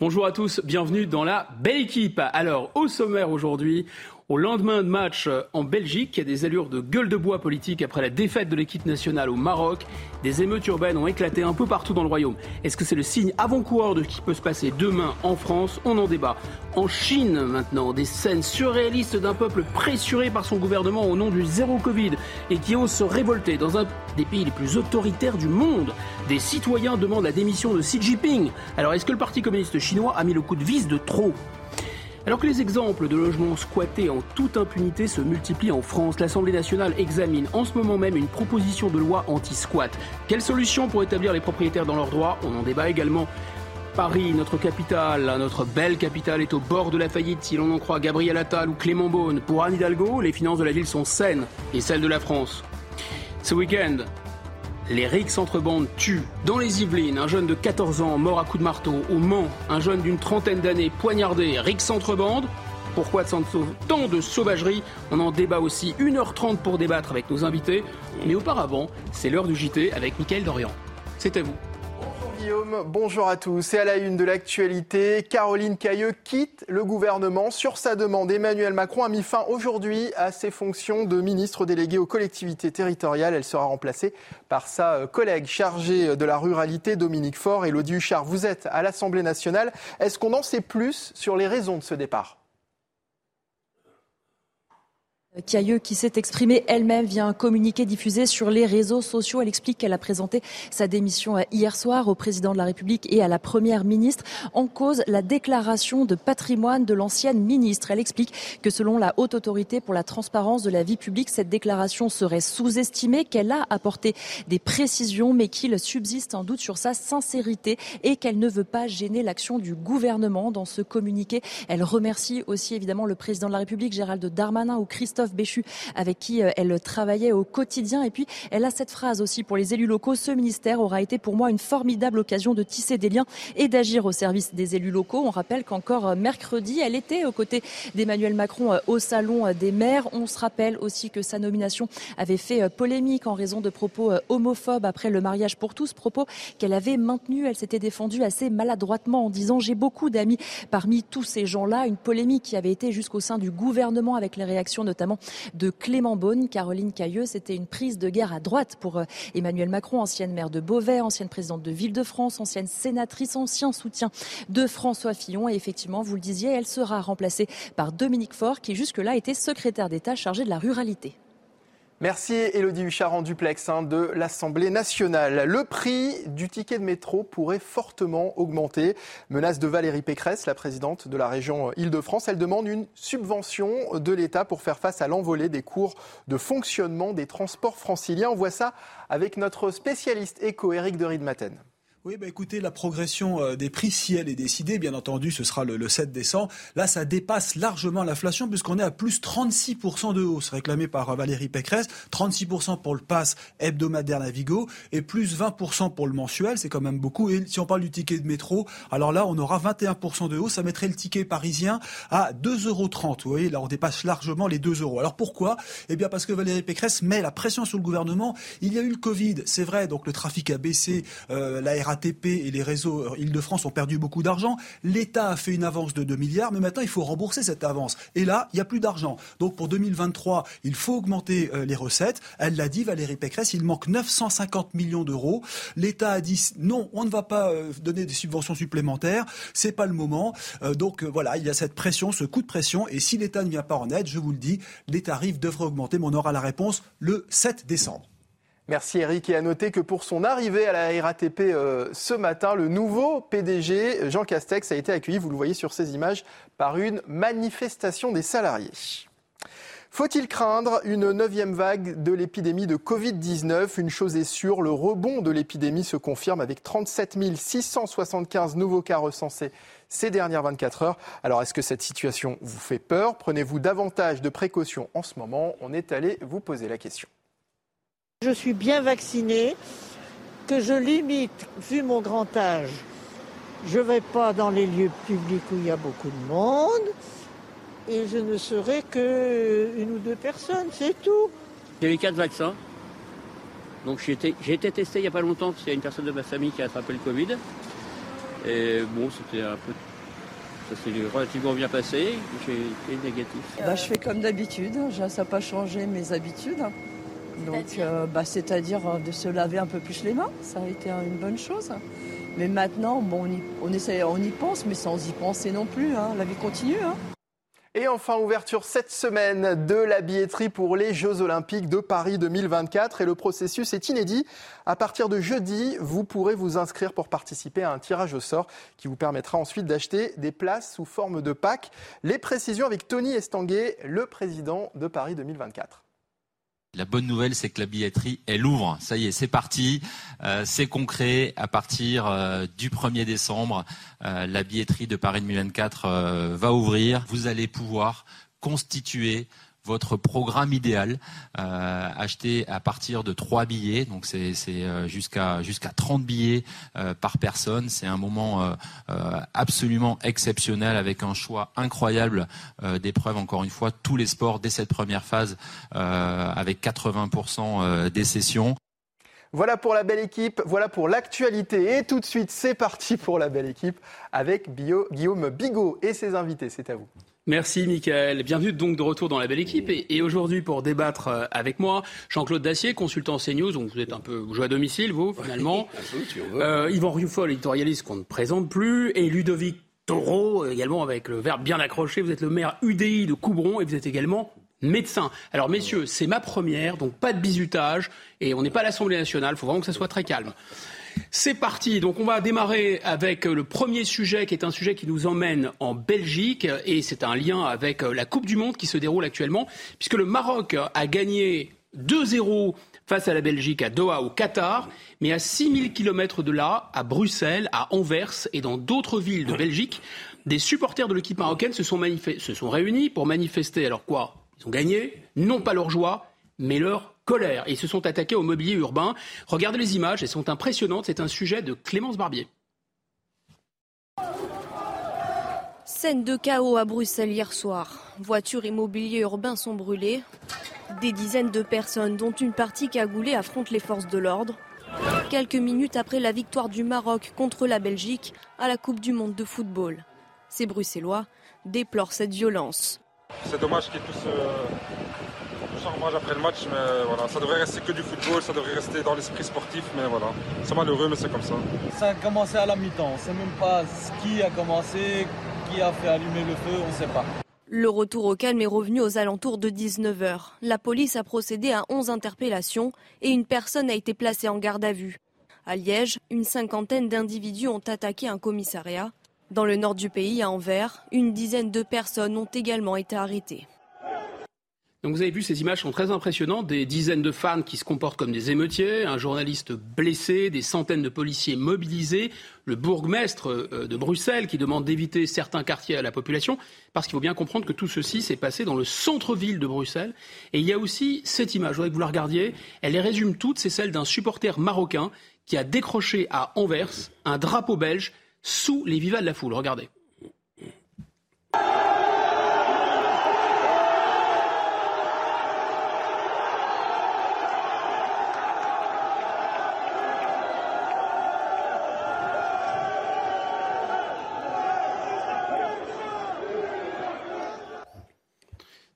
Bonjour à tous, bienvenue dans la belle équipe. Alors, au sommaire aujourd'hui, au lendemain de match euh, en Belgique, il y a des allures de gueule de bois politique après la défaite de l'équipe nationale au Maroc. Des émeutes urbaines ont éclaté un peu partout dans le royaume. Est-ce que c'est le signe avant-coureur de ce qui peut se passer demain en France? On en débat. En Chine maintenant, des scènes surréalistes d'un peuple pressuré par son gouvernement au nom du zéro Covid et qui ose se révolter dans un des pays les plus autoritaires du monde. Des citoyens demandent la démission de Xi Jinping. Alors est-ce que le Parti communiste chinois a mis le coup de vis de trop? Alors que les exemples de logements squattés en toute impunité se multiplient en France, l'Assemblée nationale examine en ce moment même une proposition de loi anti-squat. Quelle solution pour établir les propriétaires dans leurs droits? On en débat également. Paris, notre capitale, notre belle capitale, est au bord de la faillite si l'on en croit Gabriel Attal ou Clément Beaune. Pour Anne Hidalgo, les finances de la ville sont saines et celles de la France. Ce week-end, les rixes entre bandes tuent. Dans les Yvelines, un jeune de 14 ans mort à coups de marteau. Au Mans, un jeune d'une trentaine d'années poignardé. Rixes entre bandes. Pourquoi tant de sauvagerie? On en débat aussi 1h30 pour débattre avec nos invités. Mais auparavant, c'est l'heure du JT avec Mickaël Dorian. À vous. Guillaume, bonjour à tous. Et à la une de l'actualité, Caroline Cailleux quitte le gouvernement. Sur sa demande, Emmanuel Macron a mis fin aujourd'hui à ses fonctions de ministre délégué aux collectivités territoriales. Elle sera remplacée par sa euh, collègue chargée de la ruralité, Dominique Faure. Elodie Huchard, vous êtes à l'Assemblée nationale. Est-ce qu'on en sait plus sur les raisons de ce départ? Cailleux qui s'est exprimée elle-même via un communiqué diffusé sur les réseaux sociaux. Elle explique qu'elle a présenté sa démission euh, hier soir au président de la République et à la première ministre en cause la déclaration de patrimoine de l'ancienne ministre. Elle explique que selon la haute autorité pour la transparence de la vie publique, cette déclaration serait sous-estimée, qu'elle a apporté des précisions mais qu'il subsiste un doute sur sa sincérité et qu'elle ne veut pas gêner l'action du gouvernement dans ce communiqué. Elle remercie aussi évidemment le président de la République, Gérald Darmanin ou Christophe Béchu, avec qui euh, elle travaillait au quotidien. Et puis, elle a cette phrase aussi pour les élus locaux. Ce ministère aura été pour moi une formidable occasion de tisser des liens et d'agir au service des élus locaux. On rappelle qu'encore euh, mercredi, elle était aux côtés d'Emmanuel Macron euh, au salon des maires. On se rappelle aussi que sa nomination avait fait polémique en raison de propos homophobes après le mariage pour tous, propos qu'elle avait maintenus. Elle s'était défendue assez maladroitement en disant j'ai beaucoup d'amis parmi tous ces gens-là. Une polémique qui avait été jusqu'au sein du gouvernement avec les réactions notamment de Clément Beaune. Caroline Cailleux, c'était une prise de guerre à droite pour euh, Emmanuel Macron, ancienne maire de Beauvais, ancienne présidente de Ville-de-France, ancienne sénatrice, ancien soutien de François Fillon. Et effectivement, vous le disiez, elle sera remplacée par Dominique Faure, qui jusque-là était secrétaire d'État chargé de la ruralité. Merci Elodie Huchard en duplex hein, de l'Assemblée nationale. Le prix du ticket de métro pourrait fortement augmenter. Menace de Valérie Pécresse, la présidente de la région Île-de-France. Elle demande une subvention de l'État pour faire face à l'envolée des cours de fonctionnement des transports franciliens. On voit ça avec notre spécialiste éco, Éric de Riedmaten. Oui, bah écoutez, la progression euh, des prix, si elle est décidée, bien entendu, ce sera le, 7 décembre. Là, ça dépasse largement l'inflation puisqu'on est à plus 36% de hausse réclamée par euh, Valérie Pécresse. 36% pour le pass hebdomadaire Navigo et plus 20% pour le mensuel. C'est quand même beaucoup. Et si on parle du ticket de métro, alors là, on aura 21% de hausse. Ça mettrait le ticket parisien à 2,30 euros. Vous voyez, là, on dépasse largement les 2 euros. Alors pourquoi? Eh bien, parce que Valérie Pécresse met la pression sur le gouvernement. Il y a eu le Covid, c'est vrai, donc le trafic a baissé, euh, la RAT ATP et les réseaux euh, Île-de-France ont perdu beaucoup d'argent. L'État a fait une avance de 2 milliards, mais maintenant il faut rembourser cette avance. Et là, il n'y a plus d'argent. Donc pour 2023, il faut augmenter euh, les recettes. Elle l'a dit, Valérie Pécresse, il manque 950 millions d'euros. L'État a dit non, on ne va pas euh, donner des subventions supplémentaires, c'est pas le moment. donc voilà, il y a cette pression, ce coup de pression. Et si l'État ne vient pas en aide, je vous le dis, les tarifs devraient augmenter, mais on aura la réponse le 7 décembre. Merci Eric. Et à noter que pour son arrivée à la RATP euh, ce matin, le nouveau PDG, Jean Castex, a été accueilli, vous le voyez sur ces images, par une manifestation des salariés. Faut-il craindre une neuvième vague de l'épidémie de Covid-19 Une chose est sûre, le rebond de l'épidémie se confirme avec 37 675 nouveaux cas recensés ces dernières 24 heures. Alors est-ce que cette situation vous fait peur? Prenez-vous davantage de précautions en ce moment? On est allé vous poser la question. Je suis bien vaccinée, que je limite, vu mon grand âge, je ne vais pas dans les lieux publics où il y a beaucoup de monde et je ne serai que une ou deux personnes, c'est tout. J'ai eu quatre vaccins. Donc j'ai été, testé il n'y a pas longtemps parce qu'il y a une personne de ma famille qui a attrapé le Covid. Et bon, c'était un peu. Ça s'est relativement bien passé. J'ai été négatif. Bah, je fais comme d'habitude. Ça n'a pas changé mes habitudes. Donc, euh, bah, c'est-à-dire euh, de se laver un peu plus les mains. Ça a été une bonne chose. Mais maintenant, bon, on, y, on, essaie, on y pense, mais sans y penser non plus. Hein. La vie continue. Hein. Et enfin, ouverture cette semaine de la billetterie pour les Jeux Olympiques de Paris 2024. Et le processus est inédit. À partir de jeudi, vous pourrez vous inscrire pour participer à un tirage au sort qui vous permettra ensuite d'acheter des places sous forme de pack. Les précisions avec Tony Estanguet, le président de Paris 2024. La bonne nouvelle, c'est que la billetterie, elle ouvre. Ça y est, c'est parti. Euh, c'est concret. À partir euh, du 1er décembre, euh, la billetterie de Paris 2024 va ouvrir. Vous allez pouvoir constituer votre programme idéal, euh, acheter à partir de 3 billets, donc c'est euh, jusqu'à jusqu'à 30 billets euh, par personne. C'est un moment euh, absolument exceptionnel avec un choix incroyable d'épreuves. Encore une fois, tous les sports dès cette première phase avec 80% des sessions. Voilà pour la belle équipe, voilà pour l'actualité. Et tout de suite, c'est parti pour la belle équipe avec Guillaume Bigot et ses invités. C'est à vous. Merci Michael. Bienvenue donc de retour dans la belle équipe. Et, aujourd'hui, pour débattre euh, avec moi, Jean-Claude Dacier, consultant CNews. Donc vous êtes un peu, vous jouez à domicile, vous, finalement. euh, Yvan Rioufol, éditorialiste qu'on ne présente plus. Et Ludovic Taureau, également avec le verbe bien accroché. Vous êtes le maire UDI de Coubron et vous êtes également médecin. Alors messieurs, c'est ma première, donc pas de bizutage. Et on n'est pas à l'Assemblée nationale. Il faut vraiment que ça soit très calme. C'est parti. Donc on va démarrer avec le premier sujet qui est un sujet qui nous emmène en Belgique et c'est un lien avec la Coupe du Monde qui se déroule actuellement puisque le Maroc a gagné 2-0 face à la Belgique à Doha au Qatar, mais à 6000 km de là, à Bruxelles, à Anvers et dans d'autres villes de Belgique, des supporters de l'équipe marocaine se sont, se sont réunis pour manifester. Alors quoi? Ils ont gagné, non pas leur joie, mais leur colère. Et ils se sont attaqués au mobilier urbain. Regardez les images, elles sont impressionnantes. C'est un sujet de Clémence Barbier. Scène de chaos à Bruxelles hier soir. Voitures et mobilier urbain sont brûlés. Des dizaines de personnes, dont une partie cagoulée, affrontent les forces de l'ordre. Quelques minutes après la victoire du Maroc contre la Belgique à la Coupe du Monde de football. Ces Bruxellois déplorent cette violence. C'est dommage qu'ils après le match, mais voilà, ça devrait rester que du football, ça devrait rester dans l'esprit sportif, mais voilà, c'est malheureux, mais c'est comme ça. Ça a commencé à la mi-temps, on ne sait même pas qui a commencé, qui a fait allumer le feu, on ne sait pas. Le retour au calme est revenu aux alentours de 19h. La police a procédé à 11 interpellations et une personne a été placée en garde à vue. À Liège, une cinquantaine d'individus ont attaqué un commissariat. Dans le nord du pays, à Anvers, une dizaine de personnes ont également été arrêtées. Donc vous avez vu, ces images sont très impressionnantes. Des dizaines de fans qui se comportent comme des émeutiers, un journaliste blessé, des centaines de policiers mobilisés, le bourgmestre euh, de Bruxelles qui demande d'éviter certains quartiers à la population, parce qu'il faut bien comprendre que tout ceci s'est passé dans le centre-ville de Bruxelles. Et il y a aussi cette image, je voudrais que vous la regardiez. Elle les résume toutes, c'est celle d'un supporter marocain qui a décroché à Anvers un drapeau belge sous les vivas de la foule. Regardez.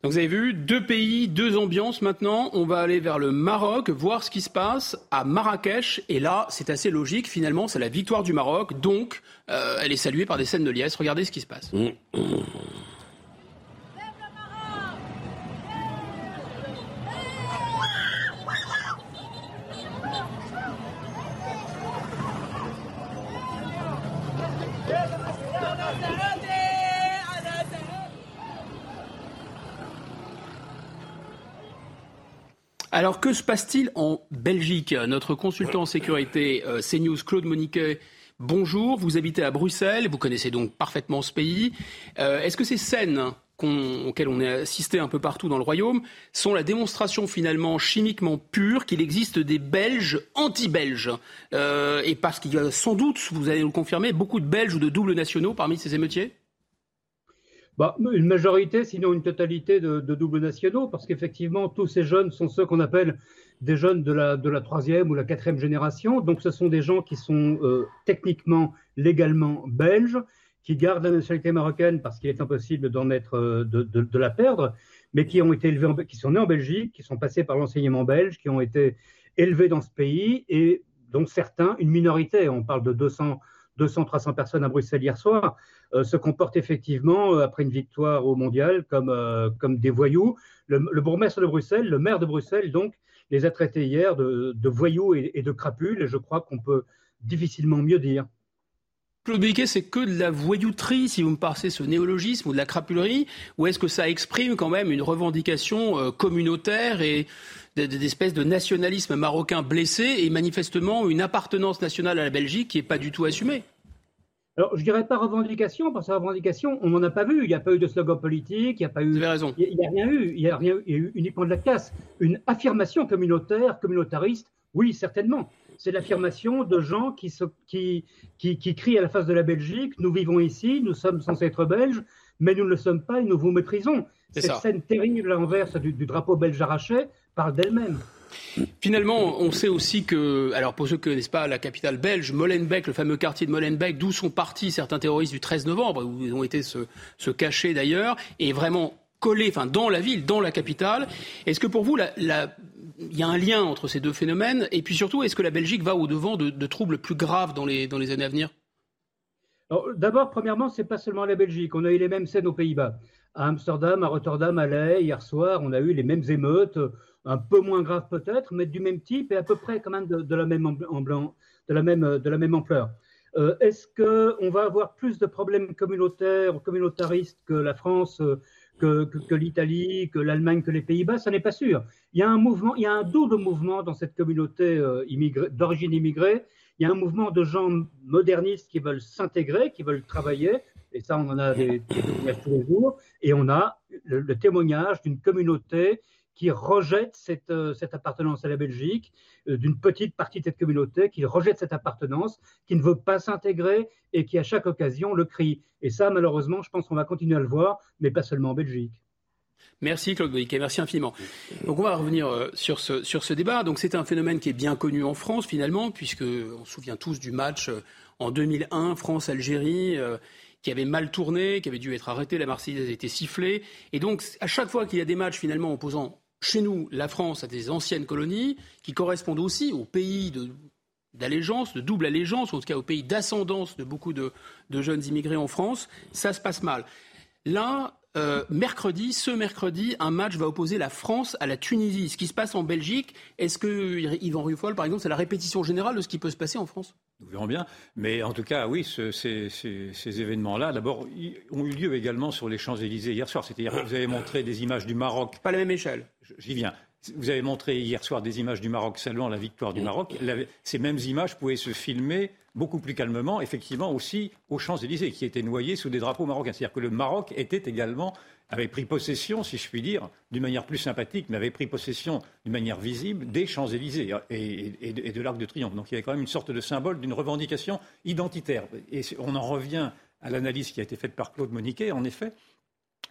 Donc vous avez vu, deux pays, deux ambiances maintenant. On va aller vers le Maroc, voir ce qui se passe à Marrakech. Et là, c'est assez logique. Finalement, c'est la victoire du Maroc. Donc, euh, elle est saluée par des scènes de liesse. Regardez ce qui se passe. Mmh, mmh. Alors que se passe-t-il en Belgique? Notre consultant en sécurité euh, CNews, Claude Moniquet, bonjour. Vous habitez à Bruxelles, vous connaissez donc parfaitement ce pays. Euh, est-ce que ces scènes auxquelles on est assisté un peu partout dans le royaume sont la démonstration finalement chimiquement pure qu'il existe des Belges anti-Belges? Euh, Et parce qu'il y a sans doute, vous allez nous le confirmer, beaucoup de Belges ou de doubles nationaux parmi ces émeutiers? Bah, une majorité, sinon une totalité de, doubles nationaux, parce qu'effectivement, tous ces jeunes sont ceux qu'on appelle des jeunes de la, troisième ou la quatrième génération. Donc, ce sont des gens qui sont euh, techniquement, légalement belges, qui gardent la nationalité marocaine parce qu'il est impossible d'en être, euh, de, la perdre, mais qui ont sont nés en Belgique, qui sont passés par l'enseignement belge, qui ont été élevés dans ce pays et dont certains, une minorité, on parle de 200 200-300 personnes à Bruxelles hier soir, se comportent effectivement, euh, après une victoire au mondial, comme, euh, des voyous. Le, bourgmestre de Bruxelles, le maire de Bruxelles, donc, les a traités hier de, voyous et, de crapules, et je crois qu'on peut difficilement mieux dire. Claude Biquet, c'est que de la voyouterie, si vous me passez ce néologisme, ou de la crapulerie, ou est-ce que ça exprime quand même une revendication communautaire et d'espèces de nationalisme marocain blessé et manifestement une appartenance nationale à la Belgique qui n'est pas du tout assumée? Alors, je dirais pas revendication, parce que revendication, on n'en a pas vu. Il n'y a pas eu de slogan politique, il n'y a pas eu. Vous avez raison. Il n'y a, rien eu. Il n'y a rien eu uniquement de la casse. Une affirmation communautaire, communautariste, oui, certainement. C'est l'affirmation de gens qui, qui, qui, crient à la face de la Belgique nous vivons ici, nous sommes censés être belges, mais nous ne le sommes pas et nous vous méprisons. Cette scène terrible à l'envers du, du drapeau belge arraché, parle d'elle-même. Finalement, on sait aussi que, alors pour ceux qui ne connaissent pas la capitale belge, Molenbeek, le fameux quartier de Molenbeek, d'où sont partis certains terroristes du 13 novembre, où ils ont été se, se cacher d'ailleurs, est vraiment collé, enfin dans la ville, dans la capitale. Est-ce que pour vous, il y a un lien entre ces deux phénomènes? Et puis surtout, est-ce que la Belgique va au-devant de, troubles plus graves dans les, dans les années à venir? D'abord, premièrement, ce n'est pas seulement la Belgique. On a eu les mêmes scènes aux Pays-Bas. À Amsterdam, à Rotterdam, à La hier soir, on a eu les mêmes émeutes un peu moins grave peut-être, mais du même type et à peu près quand même de, la, même de, de ampleur. Euh, est-ce qu'on va avoir plus de problèmes communautaires ou communautaristes que la France, euh, que, l'Italie, que l'Allemagne, que les Pays-Bas? Ça n'est pas sûr. Il y a un mouvement, il y a un double mouvement dans cette communauté euh, d'origine immigrée. Il y a un mouvement de gens modernistes qui veulent s'intégrer, qui veulent travailler, et ça, on en a des, témoignages tous les jours, et on a le témoignage d'une communauté qui rejette cette, euh, cette appartenance à la Belgique, euh, d'une petite partie de cette communauté qui rejette cette appartenance, qui ne veut pas s'intégrer et qui à chaque occasion le crie. Et ça, malheureusement, je pense qu'on va continuer à le voir, mais pas seulement en Belgique. Merci Claude et merci infiniment. Donc on va revenir euh, sur ce, sur ce débat. Donc c'est un phénomène qui est bien connu en France finalement, puisque on se souvient tous du match en 2001 France-Algérie qui avait mal tourné, qui avait dû être arrêté, la Marseillaise a été sifflée. Et donc, à chaque fois qu'il y a des matchs finalement opposant chez nous, la France a des anciennes colonies qui correspondent aussi au pays d'allégeance, de double allégeance, en tout cas au pays d'ascendance de beaucoup de, jeunes immigrés en France, ça se passe mal. Là, euh, mercredi, ce mercredi, un match va opposer la France à la Tunisie. Ce qui se passe en Belgique, est-ce que Yvan Ruffol, par exemple, c'est la répétition générale de ce qui peut se passer en France? Nous verrons bien. Mais en tout cas, oui, ces, événements-là, d'abord, ont eu lieu également sur les Champs-Élysées hier soir. C'est-à-dire que vous avez montré des images du Maroc. Pas la même échelle. J'y viens. Vous avez montré hier soir des images du Maroc saluant la victoire du Maroc. Ces mêmes images pouvaient se filmer beaucoup plus calmement, effectivement, aussi aux Champs-Élysées, qui étaient noyés sous des drapeaux marocains. C'est-à-dire que le Maroc était également, avait pris possession, si je puis dire, d'une manière plus sympathique, mais avait pris possession d'une manière visible des Champs-Élysées et, de l'Arc de Triomphe. Donc il y avait quand même une sorte de symbole d'une revendication identitaire. Et on en revient à l'analyse qui a été faite par Claude Moniquet, en effet,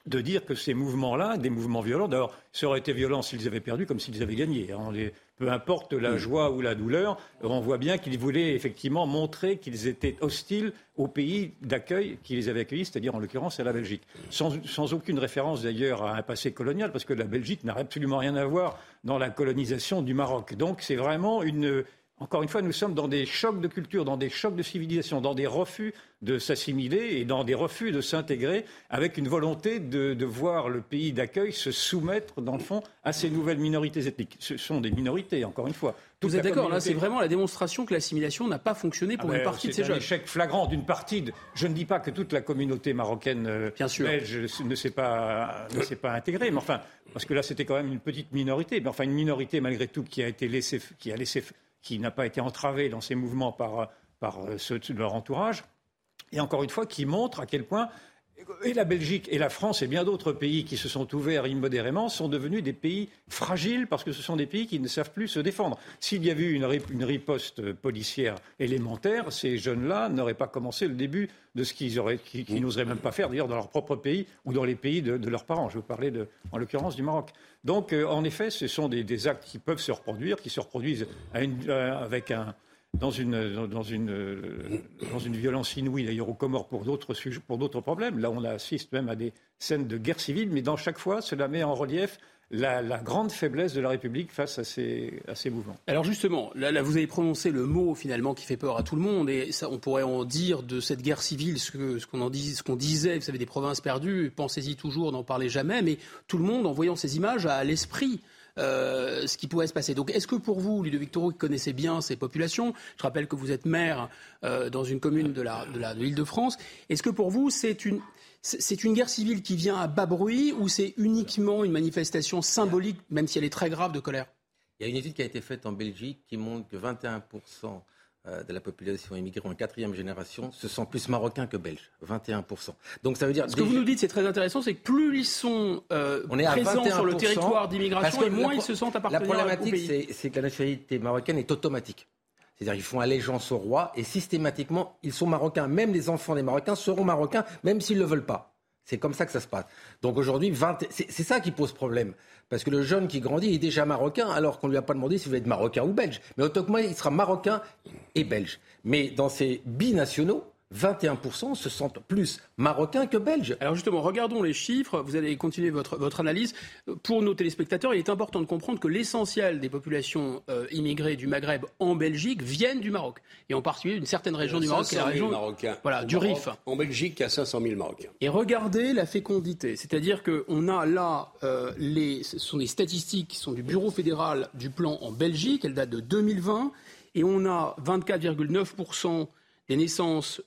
de dire que ces mouvements-là, des mouvements violents, d'ailleurs, ça aurait été violent s'ils avaient perdu comme s'ils avaient gagné. Hein. peu importe la joie ou la douleur, on voit bien qu'ils voulaient effectivement montrer qu'ils étaient hostiles au pays d'accueil qui les avait accueillis, c'est-à-dire en l'occurrence à la Belgique. Sans, sans aucune référence d'ailleurs à un passé colonial, parce que la Belgique n'a absolument rien à voir dans la colonisation du Maroc. Donc c'est vraiment une, encore une fois, nous sommes dans des chocs de culture, dans des chocs de civilisation, dans des refus de s'assimiler et dans des refus de s'intégrer, avec une volonté de, de, voir le pays d'accueil se soumettre, dans le fond, à ces nouvelles minorités ethniques. Ce sont des minorités, encore une fois. Vous êtes d'accord, là, c'est vraiment la démonstration que l'assimilation n'a pas fonctionné pour ah une ben, partie de ces jeunes. C'est un échec flagrant d'une partie. De... Je ne dis pas que toute la communauté marocaine euh, Bien sûr. belge ne s'est pas, ne s'est pas intégrée, mais enfin, parce que là, c'était quand même une petite minorité, mais enfin, une minorité malgré tout qui a été laissée, qui a laissé, qui n'a pas été entravée dans ses mouvements par, par ceux de leur entourage. Et encore une fois, qui montre à quel point et la Belgique et la France et bien d'autres pays qui se sont ouverts immodérément sont devenus des pays fragiles parce que ce sont des pays qui ne savent plus se défendre. S'il y avait eu une, riposte policière élémentaire, ces jeunes-là n'auraient pas commencé le début de ce qu'ils qu n'oseraient même pas faire, d'ailleurs, dans leur propre pays ou dans les pays de, leurs parents. Je vous parlais, en l'occurrence, du Maroc. Donc, euh, en effet, ce sont des, actes qui peuvent se reproduire, qui se reproduisent avec dans une, violence inouïe, d'ailleurs aux Comores, pour d'autres, pour d'autres problèmes. Là, on assiste même à des scènes de guerre civile, mais dans chaque fois, cela met en relief la, la, grande faiblesse de la République face à ces, à ces mouvements. Alors justement, là, là, vous avez prononcé le mot finalement qui fait peur à tout le monde, et ça, on pourrait en dire de cette guerre civile ce qu'on ce qu'on dis, qu'on disait, vous savez, des provinces perdues, pensez-y toujours, n'en parlez jamais, mais tout le monde, en voyant ces images, a à l'esprit euh, ce qui pourrait se passer. Donc, est-ce que pour vous, Ludovic Toro, qui connaissez bien ces populations, je rappelle que vous êtes maire euh, dans une commune de l'île de, de, de France, est-ce que pour vous, c'est une, c'est une guerre civile qui vient à bas bruit ou c'est uniquement une manifestation symbolique, même si elle est très grave, de colère? Il y a une étude qui a été faite en Belgique qui montre que 21% euh, de la population immigrée en quatrième génération se sont plus marocains que belges, 21%. Donc ça veut dire... Ce que vous nous dites, c'est très intéressant, c'est que plus ils sont euh, On est présents sur le territoire d'immigration, et moins ils se sentent appartenir La problématique, c'est que la nationalité marocaine est automatique. C'est-à-dire qu'ils font allégeance au roi et systématiquement, ils sont marocains. Même les enfants des Marocains seront marocains, même s'ils ne le veulent pas. C'est comme ça que ça se passe. Donc aujourd'hui, c'est ça qui pose problème. Parce que le jeune qui grandit est déjà marocain, alors qu'on ne lui a pas demandé s'il veut être marocain ou belge. Mais automatiquement, il sera marocain et belge. Mais dans ces binationaux, 21% se sentent plus marocains que belges. Alors justement, regardons les chiffres. Vous allez continuer votre, votre analyse. Pour nos téléspectateurs, il est important de comprendre que l'essentiel des populations euh, immigrées du Maghreb en Belgique viennent du Maroc. Et en particulier d'une certaine région du Maroc, qui est la région Marocains. Voilà, du Rif. En Belgique, il y a 500 000 Marocains. Et regardez la fécondité. C'est-à-dire qu'on a là, euh, les, ce sont des statistiques qui sont du Bureau fédéral du plan en Belgique. Elles datent de 2020. Et on a 24,9% des naissances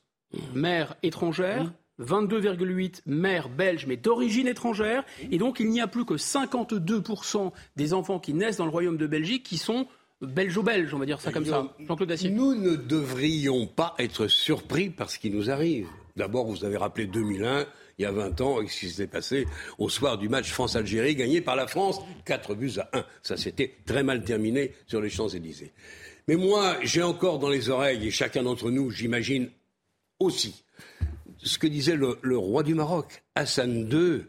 mère étrangère. 22,8 mères belges, mais d'origine étrangère. Et donc, il n'y a plus que 52% des enfants qui naissent dans le royaume de Belgique qui sont belgeo-belges, on va dire ça comme ça. Jean-Claude Dacier. Nous ne devrions pas être surpris par ce qui nous arrive. D'abord, vous avez rappelé 2001, il y a 20 ans, et ce qui s'est passé au soir du match France-Algérie, gagné par la France, 4 buts à 1. Ça s'était très mal terminé sur les Champs-Élysées. Mais moi, j'ai encore dans les oreilles, et chacun d'entre nous, j'imagine, aussi ce que disait le, le, roi du Maroc, Hassan II,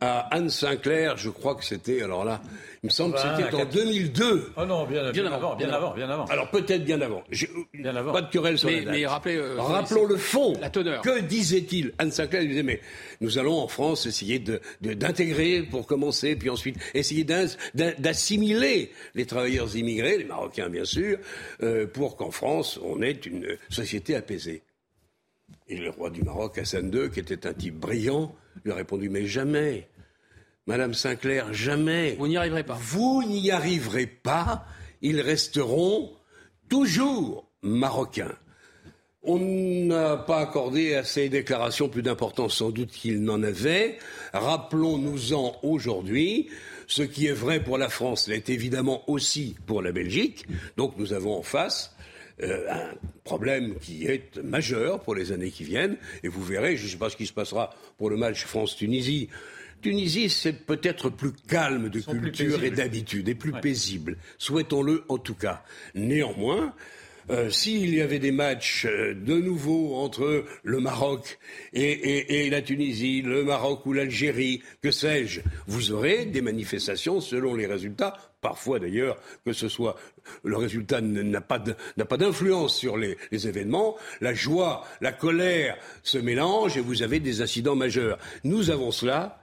à Anne Sinclair, je crois que c'était, alors là, il me semble que c'était en 2002. Oh non, bien, bien, bien avant, bien avant, bien avant. Alors peut-être bien avant. Bien avant. Pas de querelle sur mais, la date. Mais rappelez, euh, Rappelons le fond. La teneur. Que disait-il Anne Sinclair? Disait, mais nous allons en France essayer d'intégrer de, pour commencer, puis ensuite essayer d'assimiler les travailleurs immigrés, les Marocains bien sûr, euh, pour qu'en France, on ait une société apaisée. Et le roi du Maroc, Hassan II, qui était un type brillant, lui a répondu Mais jamais, Madame Sinclair, jamais. Vous n'y arriverez pas. Vous n'y arriverez pas. Ils resteront toujours marocains. On n'a pas accordé à ces déclarations plus d'importance sans doute qu'il n'en avait. Rappelons-nous-en aujourd'hui. Ce qui est vrai pour la France l'est évidemment aussi pour la Belgique. Donc nous avons en face euh, un problème qui est majeur pour les années qui viennent. Et vous verrez, je ne sais pas ce qui se passera pour le match France-Tunisie. Tunisie, c'est peut-être plus calme de culture et d'habitude et plus ouais. paisible. Souhaitons-le en tout cas. Néanmoins, euh, s'il y avait des matchs euh, de nouveau entre le Maroc et, et, et la Tunisie, le Maroc ou l'Algérie, que sais-je, vous aurez des manifestations selon les résultats. Parfois d'ailleurs, que ce soit le résultat n'a pas d'influence sur les, les événements, la joie, la colère se mélangent et vous avez des incidents majeurs. Nous avons cela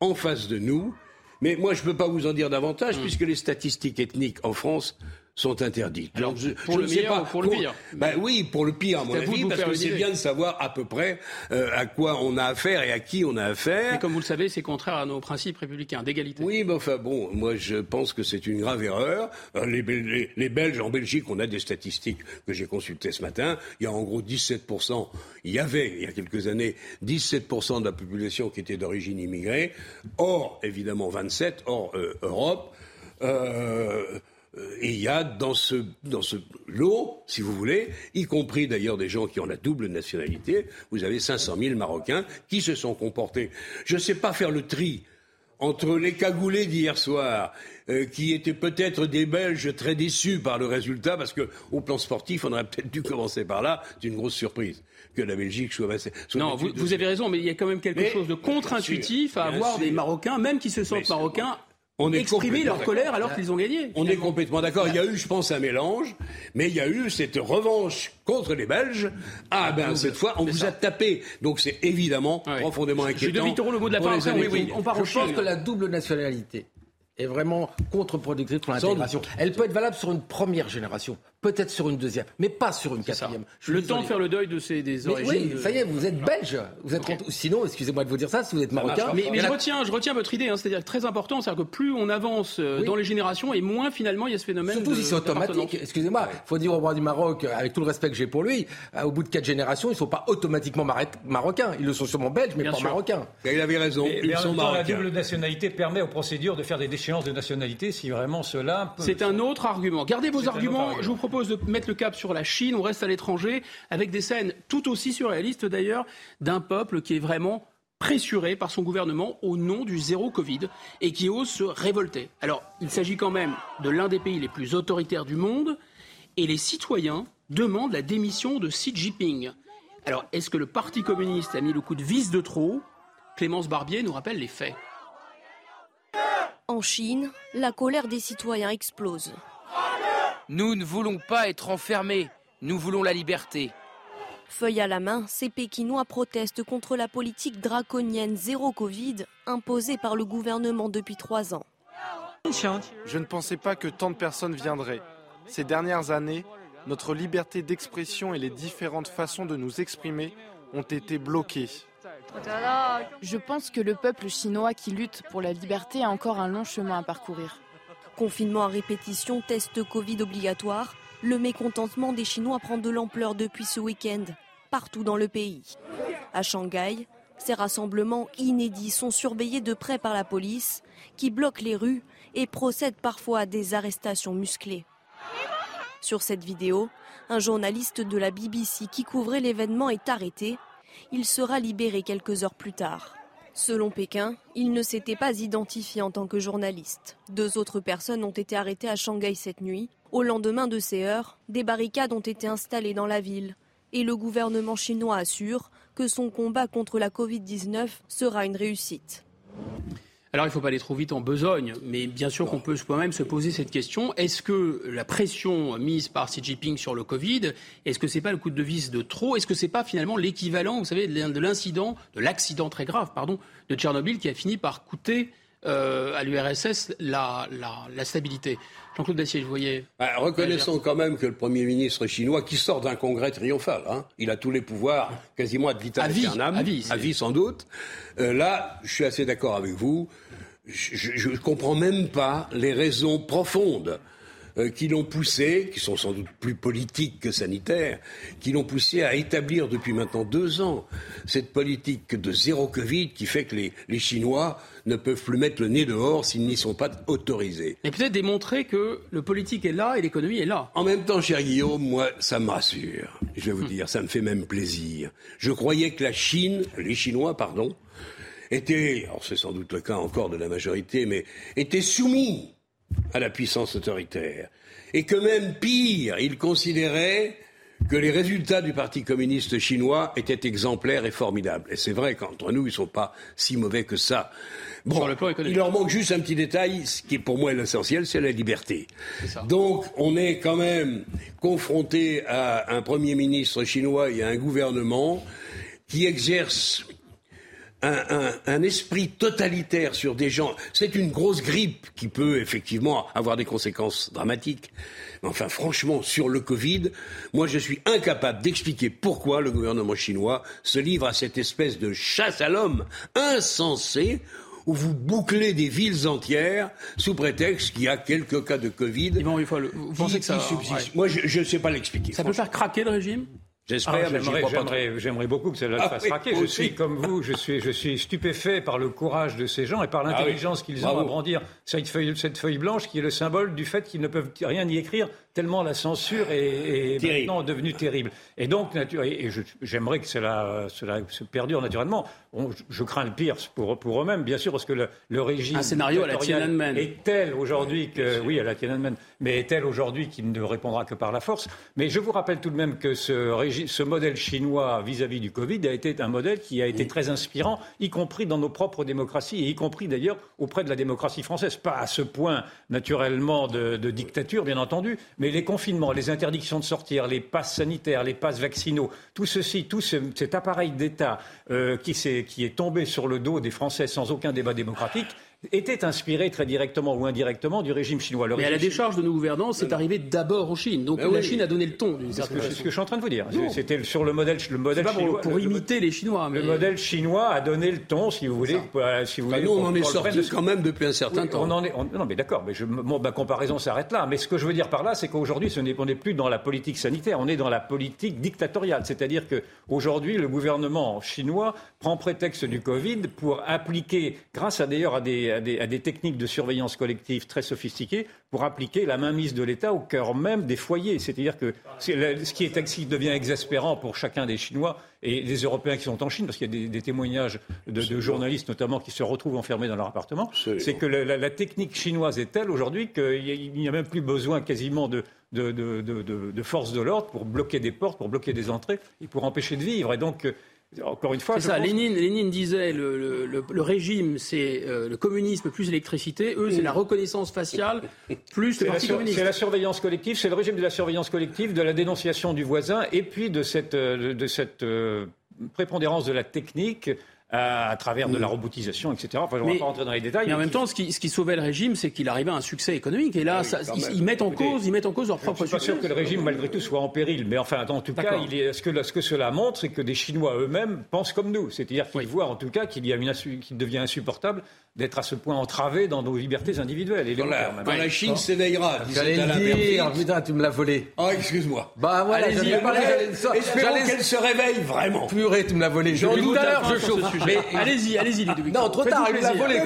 en face de nous, mais moi je ne peux pas vous en dire davantage mmh. puisque les statistiques ethniques en France sont interdites. Alors, je, pour je le sais meilleur pas ou pour le pire Ben oui, pour le pire à mon à avis, parce que c'est bien de savoir à peu près euh, à quoi on a affaire et à qui on a affaire. Mais comme vous le savez, c'est contraire à nos principes républicains d'égalité. Oui, mais enfin bon, moi je pense que c'est une grave erreur. Euh, Les, les- les Belges, en Belgique, on a des statistiques que j'ai consultées ce matin. Il y a en gros 17%, il y avait il y a quelques années 17% de la population qui était d'origine immigrée, hors évidemment 27, hors euh, Europe. Euh, et il y a dans ce, dans ce lot, si vous voulez, y compris d'ailleurs des gens qui ont la double nationalité, vous avez 500 000 Marocains qui se sont comportés. Je ne sais pas faire le tri entre les cagoulés d'hier soir, euh, qui étaient peut-être des Belges très déçus par le résultat, parce que au plan sportif, on aurait peut-être dû commencer par là. C'est une grosse surprise que la Belgique soit Non, vous, avez raison, mais il y a quand même quelque Mais, chose de contre-intuitif à avoir sûr. des Marocains, même qui se sentent Marocains, On est exprimer complètement leur colère d'accord. alors qu'ils ont gagné. On est complètement d'accord. Il y a eu, je pense, un mélange, mais il y a eu cette revanche contre les Belges. Ah ben cette fois, on vous a tapé. Donc c'est évidemment profondément inquiétant. pour les années qui- Je pense que la double nationalité est vraiment contre-productive pour l'intégration. Elle peut être valable sur une première génération, peut-être sur une deuxième, mais pas sur une quatrième. Je Le temps de faire le deuil de ces des Mais origines. oui, de- ça y est, vous êtes belge. Vous êtes Sinon, excusez-moi de vous dire ça, si vous êtes marocain. Mais, je retiens, je retiens votre idée, hein, c'est-à-dire très important, c'est-à-dire que plus on avance euh, Oui. dans les générations et moins finalement il y a ce phénomène. Surtout de- si c'est automatique. Excusez-moi, il faut dire au roi du Maroc, euh, avec tout le respect que j'ai pour lui, euh, au bout de quatre générations, ils ne sont pas automatiquement marocains. Ils le sont sûrement belges, mais Bien pas sûr. marocains. Il avait raison. Mais, mais en même temps, la double nationalité permet aux procédures de faire des de nationalité si vraiment cela peut... C'est un autre argument. Gardez vos arguments. argument. Je vous propose de mettre le cap sur la Chine. On reste à l'étranger avec des scènes tout aussi surréalistes d'ailleurs d'un peuple qui est vraiment pressuré par son gouvernement au nom du zéro Covid et qui ose se révolter. Alors, il s'agit quand même de l'un des pays les plus autoritaires du monde et les citoyens demandent la démission de Xi Jinping. Alors, est-ce que le Parti communiste a mis le coup de vis de trop? Clémence Barbier nous rappelle les faits. En Chine, la colère des citoyens explose. Nous ne voulons pas être enfermés, nous voulons la liberté. Feuille à la main, ces Pékinois protestent contre la politique draconienne zéro Covid imposée par le gouvernement depuis trois ans. Je ne pensais pas que tant de personnes viendraient. Ces dernières années, notre liberté d'expression et les différentes façons de nous exprimer ont été bloquées. Je pense que le peuple chinois qui lutte pour la liberté a encore un long chemin à parcourir. Confinement à répétition, test Covid obligatoire, le mécontentement des Chinois prend de l'ampleur depuis ce week-end, partout dans le pays. À Shanghai, ces rassemblements inédits sont surveillés de près par la police, qui bloque les rues et procède parfois à des arrestations musclées. Sur cette vidéo, un journaliste de la BBC qui couvrait l'événement est arrêté. Il sera libéré quelques heures plus tard. Selon Pékin, il ne s'était pas identifié en tant que journaliste. Deux autres personnes ont été arrêtées à Shanghai cette nuit. Au lendemain de ces heures, des barricades ont été installées dans la ville. Et le gouvernement chinois assure que son combat contre la Covid-19 sera une réussite. Alors, il ne faut pas aller trop vite en besogne, mais bien sûr qu'on peut quand même se poser cette question. Est-ce que la pression mise par Xi Jinping sur le Covid, est-ce que c'est pas le coup de vis de trop? Est-ce que c'est pas finalement l'équivalent, vous savez, de l'incident, de l'accident très grave, pardon, de Tchernobyl qui a fini par coûter euh, à l'URSS la, la, la stabilité? Jean-Claude Dacier, vous voyez Bah, reconnaissons quand même que le Premier ministre chinois, qui sort d'un congrès triomphal, hein, il a tous les pouvoirs quasiment ad vitam À vie, aeternam, à vie, sans doute. Euh, là, je suis assez d'accord avec vous. Je ne comprends même pas les raisons profondes euh, qui l'ont poussé, qui sont sans doute plus politiques que sanitaires, qui l'ont poussé à établir depuis maintenant deux ans cette politique de zéro Covid qui fait que les, les Chinois ne peuvent plus mettre le nez dehors s'ils n'y sont pas autorisés. Et peut-être démontrer que le politique est là et l'économie est là. En même temps, cher Guillaume, moi, ça me rassure. Je vais vous dire, ça me fait même plaisir. Je croyais que la Chine, les Chinois, pardon, étaient, alors c'est sans doute le cas encore de la majorité, mais étaient soumis à la puissance autoritaire. Et que même pire, ils considéraient que les résultats du Parti communiste chinois étaient exemplaires et formidables. Et c'est vrai qu'entre nous, ils ne sont pas si mauvais que ça. Bon, il leur manque juste un petit détail, ce qui est pour moi l'essentiel, c'est la liberté. Donc, on est quand même confronté à un Premier ministre chinois et à un gouvernement qui exerce un, un- un esprit totalitaire sur des gens. C'est une grosse grippe qui peut effectivement avoir des conséquences dramatiques. Enfin, franchement, sur le Covid, moi, je suis incapable d'expliquer pourquoi le gouvernement chinois se livre à cette espèce de chasse à l'homme insensée où vous bouclez des villes entières sous prétexte qu'il y a quelques cas de Covid. vous pensez que ça... Moi, je ne sais pas l'expliquer. Ça peut faire craquer le régime? J'espère, ah, j'aimerais beaucoup que cela le ah fasse craquer. Je suis comme vous, je suis, je suis stupéfait par le courage de ces gens et par ah l'intelligence qu'ils ont à brandir cette feuille, cette feuille blanche qui est le symbole du fait qu'ils ne peuvent rien y écrire tellement la censure est, maintenant devenue terrible. Et donc, et j'aimerais que cela, cela se perdure naturellement. je crains le pire pour, pour eux-mêmes, bien sûr, parce que le, régime un scénario à la Tiananmen est tel aujourd'hui que oui, à la Tiananmen, mais est tel aujourd'hui qu'il ne répondra que par la force. Mais je vous rappelle tout de même que ce, régime, ce modèle chinois vis-à-vis du Covid a été un modèle qui a été très inspirant, y compris dans nos propres démocraties et y compris d'ailleurs auprès de la démocratie française. Pas à ce point, naturellement, de, de dictature, bien entendu, mais les confinements, les interdictions de sortir, les passes sanitaires, les passes vaccinaux, tout ceci, tout cet appareil d'État euh, qui est tombé sur le dos des Français sans aucun débat démocratique, était inspiré très directement ou indirectement du régime chinois. mais à la décharge de nos gouvernants, c'est arrivé d'abord en Chine. Donc la Chine a donné le ton. C'est ce, que je suis en train de vous dire. C'était sur le modèle, le modèle chinois. Pour, imiter les Chinois. Le modèle chinois a donné le ton, si vous voulez. Si vous bah, nous, on en est sorti quand même depuis un certain temps. On en est, non, mais d'accord. Mais je, ma comparaison s'arrête là. Mais ce que je veux dire par là, c'est qu'aujourd'hui, ce n'est plus dans la politique sanitaire. On est dans la politique dictatoriale. C'est-à-dire qu'aujourd'hui, le gouvernement chinois prend prétexte du Covid pour appliquer, grâce à d'ailleurs à des, à des techniques de surveillance collective très sophistiquées pour appliquer la mainmise de l'État au cœur même des foyers. C'est-à-dire que ce qui, est, devient exaspérant pour chacun des Chinois et des Européens qui sont en Chine, parce qu'il y a des, témoignages de, journalistes notamment qui se retrouvent enfermés dans leur appartement, c'est que la, technique chinoise est telle aujourd'hui qu'il n'y a même plus besoin quasiment de, de, forces de l'ordre pour bloquer des portes, pour bloquer des entrées et pour empêcher de vivre. Et donc, encore une fois, c'est ça. Lénine, disait le, le, régime, c'est euh, le communisme plus l'électricité. Eux, c'est la reconnaissance faciale plus le parti communiste. C'est la surveillance collective, c'est le régime de la surveillance collective, de la dénonciation du voisin, et puis de cette, euh, de cette euh, prépondérance de la technique à, travers de la robotisation, etc. Enfin, je ne vais pas rentrer dans les détails. Mais en même temps, ce qui, ce qui sauvait le régime, c'est qu'il arrivait à un succès économique. Et là, ils, mettent en cause, ils mettent en cause leur propre succès. Je suis pas sûr que le régime, malgré tout, soit en péril. Mais enfin, en tout cas, il est, ce, que, ce que cela montre, c'est que des Chinois eux-mêmes pensent comme nous. C'est-à-dire qu'ils voient en tout cas qu'il y a une, qu'il devient insupportable d'être à ce point entravé dans nos libertés individuelles. Et dans, la, dans la Chine oh. s'éveillera. J'allais le dire, putain, tu me l'as volé. Oh, excuse-moi. Bah voilà, j'allais parler. Espérons qu'elle se réveille vraiment. Purée, tu me l'as volé. J'en doute alors, je chauffe. Mais allez-y, allez-y, Ludovic. Non, trop tard, il l'a volé.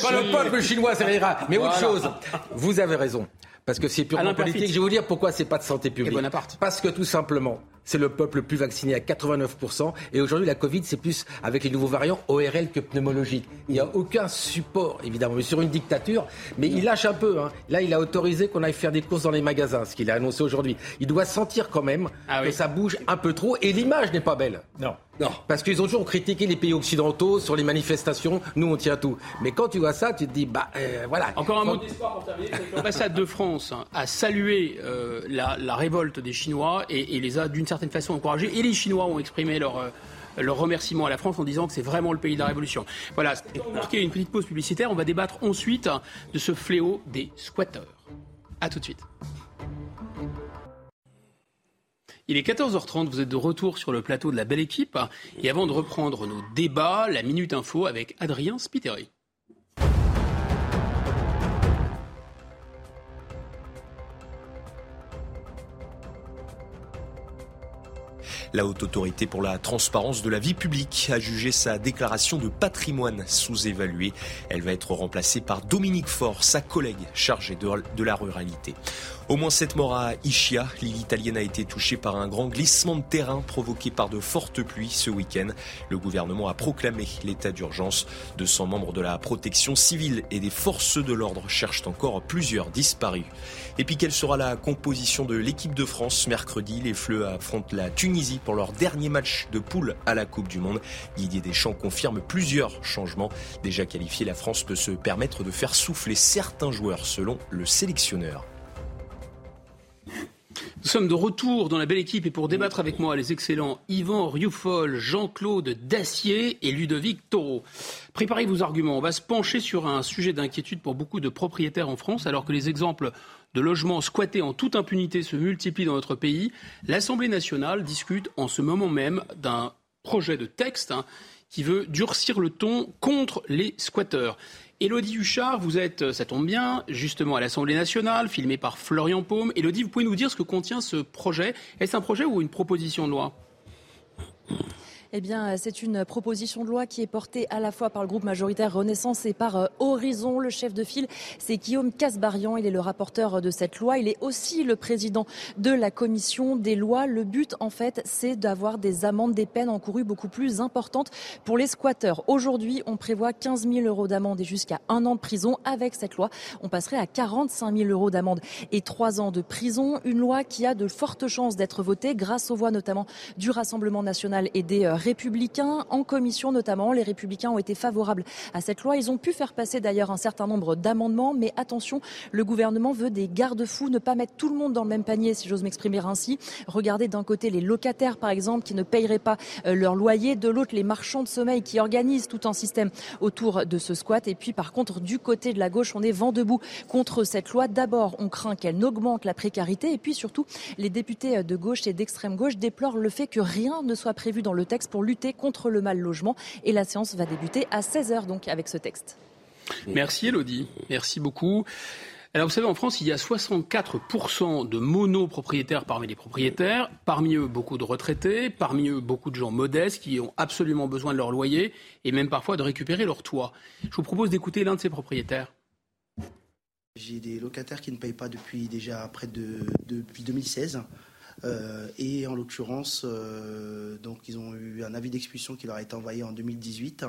Quand le peuple chinois s'éveillera. Mais autre chose, vous avez raison. Parce que c'est purement politique. Je vais vous dire pourquoi c'est pas de santé publique. Parce que tout simplement, c'est le peuple le plus vacciné à 89%. Et aujourd'hui, la Covid, c'est plus avec les nouveaux variants ORL que pneumologique. Il n'y a aucun support, évidemment, mais sur une dictature. Mais il lâche un peu. Hein. Là, il a autorisé qu'on aille faire des courses dans les magasins, ce qu'il a annoncé aujourd'hui. Il doit sentir quand même ah que ça bouge un peu trop. Et l'image n'est pas belle. Non. Non. Parce qu'ils ont toujours critiqué les pays occidentaux sur les manifestations. Nous, on tient tout. Mais quand tu vois ça, tu te dis, bah, euh, voilà. Encore un mot d'espoir pour terminer. L'ambassade de France a salué euh, la, révolte des Chinois et, et les a d'une certaine façon encouragés. Et les Chinois ont exprimé leur euh, leur remerciement à la France en disant que c'est vraiment le pays de la révolution. Voilà, pour marquer une petite pause publicitaire. On va débattre ensuite de ce fléau des squatteurs. A tout de suite. Il est 14h30, vous êtes de retour sur le plateau de la belle équipe. Et avant de reprendre nos débats, la Minute Info avec Adrien Spiteri. La haute autorité pour la transparence de la vie publique a jugé sa déclaration de patrimoine sous-évaluée. Elle va être remplacée par Dominique Faure, sa collègue chargée de, la ruralité. Au moins sept morts à Ischia. L'île italienne a été touchée par un grand glissement de terrain provoqué par de fortes pluies ce week-end. Le gouvernement a proclamé l'état d'urgence. 200 membres de la protection civile et des forces de l'ordre cherchent encore plusieurs disparus. Et puis quelle sera la composition de l'équipe de France mercredi? Les Fleux affrontent la Tunisie pour leur dernier match de poule à la Coupe du Monde. Didier Deschamps confirme plusieurs changements. Déjà qualifié, la France peut se permettre de faire souffler certains joueurs selon le sélectionneur. Nous sommes de retour dans la belle équipe et pour débattre avec moi les excellents Yvan Rioufol, Jean-Claude Dacier et Ludovic Taureau. Préparez vos arguments. On va se pencher sur un sujet d'inquiétude pour beaucoup de propriétaires en France alors que les exemples de logements squattés en toute impunité se multiplient dans notre pays. L'Assemblée nationale discute en ce moment même d'un projet de texte hein, qui veut durcir le ton contre les squatteurs. Élodie Huchard, vous êtes, euh, ça tombe bien, justement à l'Assemblée nationale, filmé par Florian Paume. Élodie, vous pouvez nous dire ce que contient ce projet? Est-ce un projet ou une proposition de loi? Eh bien, c'est une proposition de loi qui est portée à la fois par le groupe majoritaire Renaissance et par euh, Horizon. Le chef de file, c'est Guillaume Casbarian. Il est le rapporteur de cette loi. Il est aussi le président de la commission des lois. Le but, en fait, c'est d'avoir des amendes, des peines encourues beaucoup plus importantes pour les squatteurs. Aujourd'hui, on prévoit 15 000 euros d'amende et jusqu'à un an de prison. Avec cette loi, on passerait à 45 000 euros d'amende et trois ans de prison. Une loi qui a de fortes chances d'être votée grâce aux voix notamment du Rassemblement national et des euh, républicains. En commission notamment, les républicains ont été favorables à cette loi. Ils ont pu faire passer d'ailleurs un certain nombre d'amendements, mais attention, le gouvernement veut des garde-fous, ne pas mettre tout le monde dans le même panier, si j'ose m'exprimer ainsi. Regardez d'un côté les locataires, par exemple, qui ne payeraient pas euh, leur loyer, de l'autre les marchands de sommeil qui organisent tout un système autour de ce squat. Et puis, par contre, du côté de la gauche, on est vent debout contre cette loi. D'abord, on craint qu'elle n'augmente la précarité, et puis surtout, les députés de gauche et d'extrême gauche déplorent le fait que rien ne soit prévu dans le texte pour lutter contre le mal logement. Et la séance va débuter à 16h donc avec ce texte. Merci Elodie, merci beaucoup. Alors vous savez, en France, il y a 64% de monopropriétaires parmi les propriétaires, parmi eux beaucoup de retraités, parmi eux beaucoup de gens modestes qui ont absolument besoin de leur loyer et même parfois de récupérer leur toit. Je vous propose d'écouter l'un de ces propriétaires. J'ai des locataires qui ne payent pas depuis déjà près de depuis 2016. Euh, et en l'occurrence, euh, donc ils ont eu un avis d'expulsion qui leur a été envoyé en 2018.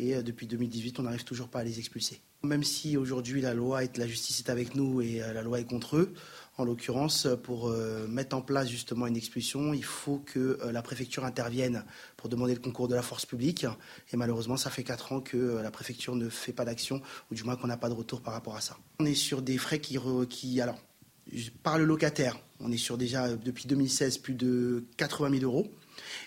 Et euh, depuis 2018, on n'arrive toujours pas à les expulser. Même si aujourd'hui la loi et la justice est avec nous et la loi est contre eux, en l'occurrence, pour mettre en place justement une expulsion, il faut que la préfecture intervienne pour demander le concours de la force publique. Et malheureusement, ça fait 4 ans que la préfecture ne fait pas d'action, ou du moins qu'on n'a pas de retour par rapport à ça. On est sur des frais qui, qui alors, par le locataire, on est sur déjà euh, depuis 2016 plus de 80 000 euros.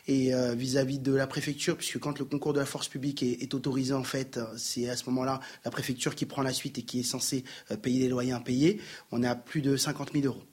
Et euh, vis-à-vis de la préfecture, puisque quand le concours de la force publique est, autorisé, en fait, c'est à ce moment-là la préfecture qui prend la suite et qui est censée euh, payer les loyers impayés, on est à plus de 50 000 euros.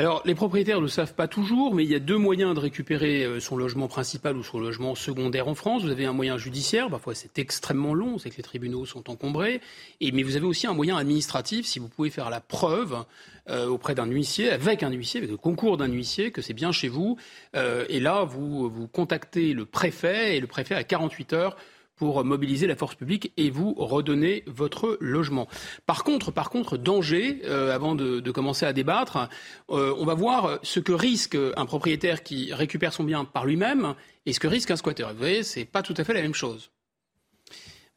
Alors, les propriétaires ne le savent pas toujours, mais il y a deux moyens de récupérer euh, son logement principal ou son logement secondaire en France. Vous avez un moyen judiciaire, parfois c'est extrêmement long, c'est que les tribunaux sont encombrés, et, mais vous avez aussi un moyen administratif, si vous pouvez faire la preuve euh, auprès d'un huissier, avec un huissier, avec le concours d'un huissier, que c'est bien chez vous. Euh, et là, vous, vous contactez le préfet, et le préfet a 48 heures pour mobiliser la force publique et vous redonner votre logement. Par contre, par contre, danger, euh, avant de, commencer à débattre, euh, on va voir ce que risque un propriétaire qui récupère son bien par lui-même et ce que risque un squatter. Vous voyez, c'est pas tout à fait la même chose.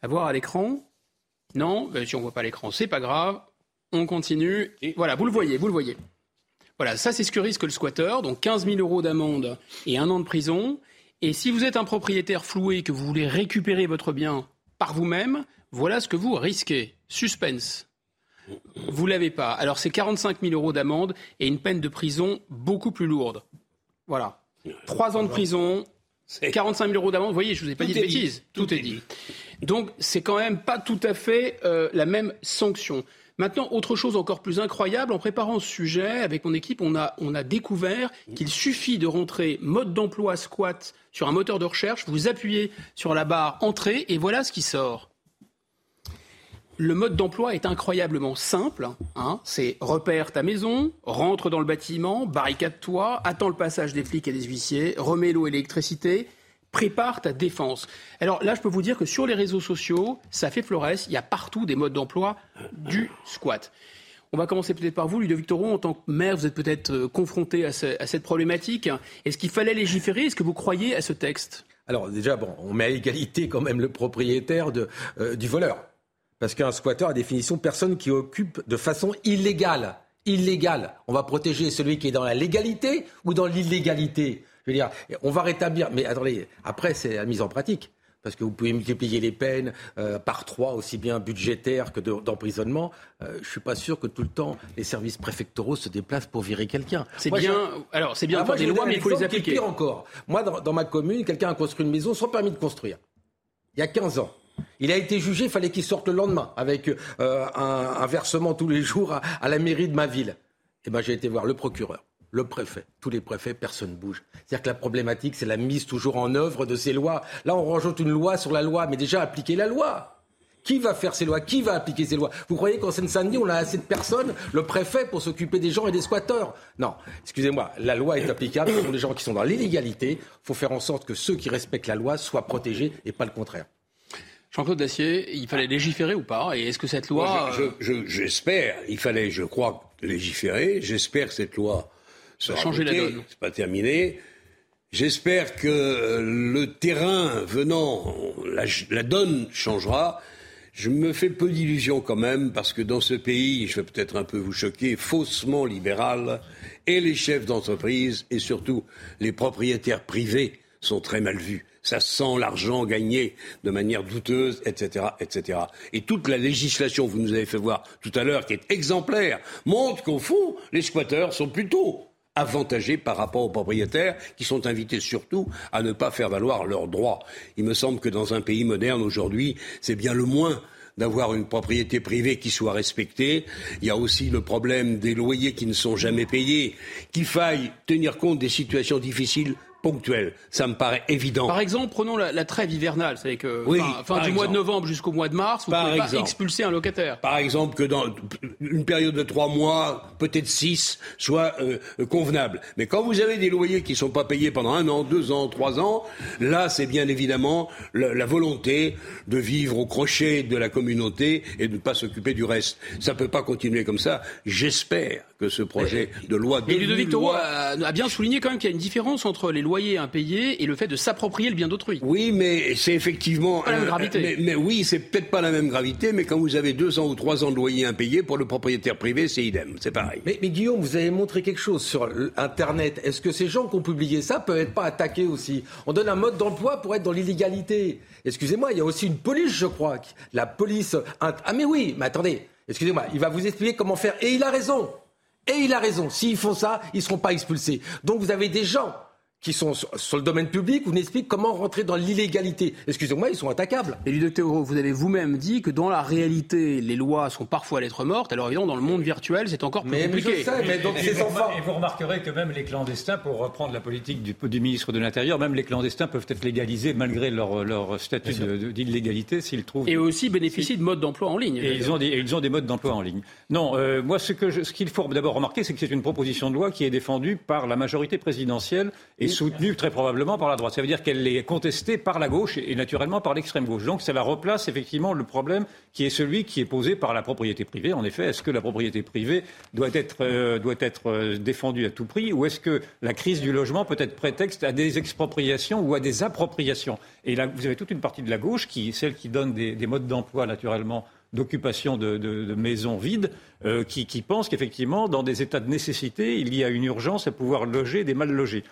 À voir à l'écran Non, ben, si on voit pas l'écran, c'est pas grave. On continue. Et voilà, vous le voyez, vous le voyez. Voilà, ça c'est ce que risque le squatter, donc 15 000 euros d'amende et un an de prison. Et si vous êtes un propriétaire floué que vous voulez récupérer votre bien par vous-même, voilà ce que vous risquez. Suspense. Vous l'avez pas. Alors c'est 45 000 euros d'amende et une peine de prison beaucoup plus lourde. Voilà. Trois ans de prison, 45 000 euros d'amende. Vous voyez, je vous ai pas dit de bêtises. Tout, est dit. Donc c'est quand même pas tout à fait euh, la même sanction. Maintenant, autre chose encore plus incroyable, en préparant ce sujet avec mon équipe, on a, découvert qu'il suffit de rentrer mode d'emploi squat sur un moteur de recherche, vous appuyez sur la barre entrée et voilà ce qui sort. Le mode d'emploi est incroyablement simple. Hein. c'est repère ta maison, rentre dans le bâtiment, barricade-toi, attends le passage des flics et des huissiers, remets l'eau et l'électricité, prépare ta défense. Alors là, je peux vous dire que sur les réseaux sociaux, ça fait florès. Il y a partout des modes d'emploi du squat. On va commencer peut-être par vous, Ludovic Toro. En tant que maire, vous êtes peut-être euh, confronté à, cette problématique. Est-ce qu'il fallait légiférer? Est-ce que vous croyez à ce texte? Alors déjà, bon, on met à égalité quand même le propriétaire euh, du voleur. Parce qu'un squatter, à définition, personne qui occupe de façon illégale. Illégale. On va protéger celui qui est dans la légalité ou dans l'illégalité je veux dire, on va rétablir. Mais attendez, après, c'est la mise en pratique. parce que vous pouvez multiplier les peines euh, par trois, aussi bien budgétaires que d'emprisonnement. Euh, je ne suis pas sûr que tout le temps les services préfectoraux se déplacent pour virer quelqu'un. C'est bien. alors c'est bien de ah, faire des lois, mais il faut les appliquer. Pire encore. Moi, dans, dans ma commune, quelqu'un a construit une maison sans permis de construire. Il y a 15 ans. Il a été jugé, il fallait qu'il sorte le lendemain, avec euh, un, versement tous les jours à, la mairie de ma ville. Et eh ben, j'ai été voir le procureur, le préfet, tous les préfets, personne ne bouge. C'est-à-dire que la problématique, c'est la mise toujours en œuvre de ces lois. Là, on rajoute une loi sur la loi, mais déjà appliquer la loi. Qui va faire ces lois? Qui va appliquer ces lois? Vous croyez qu'en Seine-Saint-Denis, on a assez de personnes, le préfet, pour s'occuper des gens et des squatteurs? Non, excusez-moi, la loi est applicable pour les gens qui sont dans l'illégalité. Il faut faire en sorte que ceux qui respectent la loi soient protégés et pas le contraire. Jean-Claude Dacier, il fallait légiférer ou pas? Et est-ce que cette loi... J'espère, il fallait, je crois, légiférer. J'espère que cette loi sera changer la donne. C'est pas terminé. J'espère que le terrain venant, la, donne changera. Je me fais peu d'illusions quand même, parce que dans ce pays, je vais peut-être un peu vous choquer, faussement libéral, et les chefs d'entreprise, et surtout les propriétaires privés, sont très mal vus ça sent l'argent gagné de manière douteuse, etc., etc. Et toute la législation, vous nous avez fait voir tout à l'heure, qui est exemplaire, montre qu'au fond, les squatteurs sont plutôt avantagés par rapport aux propriétaires qui sont invités surtout à ne pas faire valoir leurs droits. Il me semble que dans un pays moderne aujourd'hui, c'est bien le moins d'avoir une propriété privée qui soit respectée. Il y a aussi le problème des loyers qui ne sont jamais payés, qu'il faille tenir compte des situations difficiles ponctuel. Ça me paraît évident. Par exemple, prenons la, trêve hivernale. C'est que fin, du mois de novembre jusqu'au mois de mars, vous pouvez pas expulser un locataire. Par exemple, que dans une période de trois mois, peut-être six, soit euh, convenable. Mais quand vous avez des loyers qui ne sont pas payés pendant un an, deux ans, trois ans, là, c'est bien évidemment la, volonté de vivre au crochet de la communauté et de ne pas s'occuper du reste. Ça ne peut pas continuer comme ça. J'espère que ce projet de loi... Mais Ludovic Toro a bien souligné quand même qu'il y a une différence entre les lois loyer impayé et le fait de s'approprier le bien d'autrui. Oui, mais c'est effectivement. Pas la même gravité. mais, oui, c'est peut-être pas la même gravité, mais quand vous avez deux ans ou trois ans de loyer impayé, pour le propriétaire privé, c'est idem. C'est pareil. Mais, Guillaume, vous avez montré quelque chose sur Internet. Est-ce que ces gens qui ont publié ça peuvent être pas attaqués aussi? On donne un mode d'emploi pour être dans l'illégalité. Excusez-moi, il y a aussi une police, je crois. La police. Ah, mais oui, mais attendez. Excusez-moi, il va vous expliquer comment faire. Et il a raison. Et il a raison. S'ils font ça, ils ne seront pas expulsés. Donc vous avez des gens qui sont sur le domaine public, vous n'expliquez comment rentrer dans l'illégalité. Excusez-moi, ils sont attaquables. Et Ludovic Théoro, vous avez vous-même dit que dans la réalité, les lois sont parfois à lettres mortes. Alors évidemment, dans le monde virtuel, c'est encore plus compliqué. Mais, donc et, vous, et vous remarquerez que même les clandestins, pour reprendre la politique du, du ministre de l'Intérieur, même les clandestins peuvent être légalisés malgré leur, leur statut d'illégalité s'ils trouvent. Et aussi bénéficient de modes d'emploi en ligne. Et ils ont, des, ils ont des modes d'emploi en ligne. Non, euh, moi, ce qu'il ce qu'il faut d'abord remarquer, c'est que c'est une proposition de loi qui est défendue par la majorité présidentielle et soutenue très probablement par la droite. Ça veut dire qu'elle est contestée par la gauche et naturellement par l'extrême gauche. Donc ça la replace effectivement le problème qui est celui qui est posé par la propriété privée. En effet, est-ce que la propriété privée doit être, euh, doit être euh, défendue à tout prix ou est-ce que la crise du logement peut être prétexte à des expropriations ou à des appropriations? Et là, vous avez toute une partie de la gauche, qui, celle qui donne des, des modes d'emploi naturellement d'occupation de, de, maisons vides euh, qui, qui pensent qu'effectivement, dans des états de nécessité, il y a une urgence à pouvoir loger des mal logés.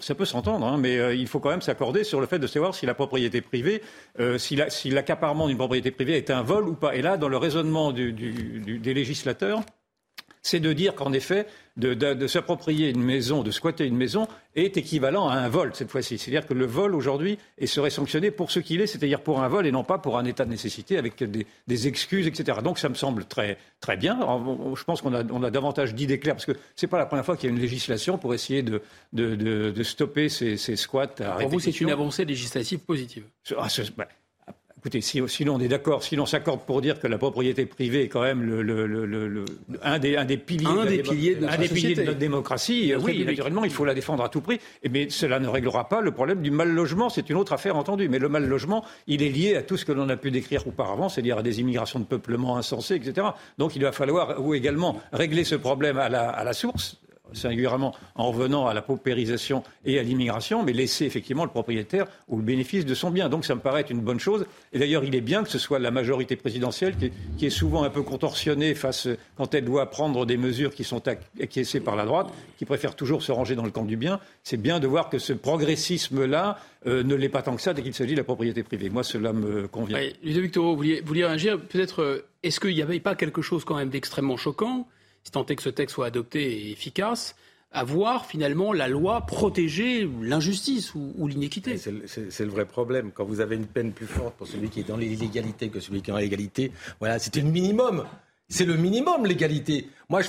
Ça peut s'entendre, hein, mais euh, il faut quand même s'accorder sur le fait de savoir si la propriété privée, euh, si l'accaparement d'une propriété privée est un vol ou pas. Et là, dans le raisonnement des législateurs, c'est de dire qu'en effet, de, s'approprier une maison, de squatter une maison, est équivalent à un vol cette fois-ci. C'est-à-dire que le vol aujourd'hui serait sanctionné pour ce qu'il est, c'est-à-dire pour un vol et non pas pour un état de nécessité avec des, excuses, etc. Donc ça me semble très, très bien. Je pense qu'on a, on a davantage d'idées claires parce que c'est pas la première fois qu'il y a une législation pour essayer de, de, stopper ces, squats. pour vous, c'est une avancée législative positive. Ah, bah, Écoutez, si, on est d'accord, si l'on s'accorde pour dire que la propriété privée est quand même le, un, des, piliers, un des piliers de, notre, démocratie, oui, naturellement, il faut la défendre à tout prix. Mais cela ne réglera pas le problème du mal logement. C'est une autre affaire entendue. Mais le mal logement, il est lié à tout ce que l'on a pu décrire auparavant, c'est-à-dire à des immigrations de peuplement insensées, etc. Donc il va falloir ou également régler ce problème à la source singulièrement en revenant à la paupérisation et à l'immigration, mais laisser effectivement le propriétaire ou le bénéfice de son bien. Donc ça me paraît être une bonne chose. Et d'ailleurs, il est bien que ce soit la majorité présidentielle qui est, souvent un peu contorsionnée face quand elle doit prendre des mesures qui sont acquiescées par la droite, qui préfère toujours se ranger dans le camp du bien. C'est bien de voir que ce progressisme-là euh, ne l'est pas tant que ça dès qu'il s'agit de la propriété privée. Moi, cela me convient. Oui, Ludovic vouliez, vous vouliez réagir? Peut-être, euh, est-ce qu'il n'y avait pas quelque chose quand même d'extrêmement choquant? Si tant que ce texte soit adopté et efficace, à voir finalement la loi protéger l'injustice ou, l'inéquité. C'est le vrai problème. Quand vous avez une peine plus forte pour celui qui est dans l'illégalité que celui qui est dans l'égalité, voilà, c'est le minimum. C'est le minimum, l'égalité. Moi, je,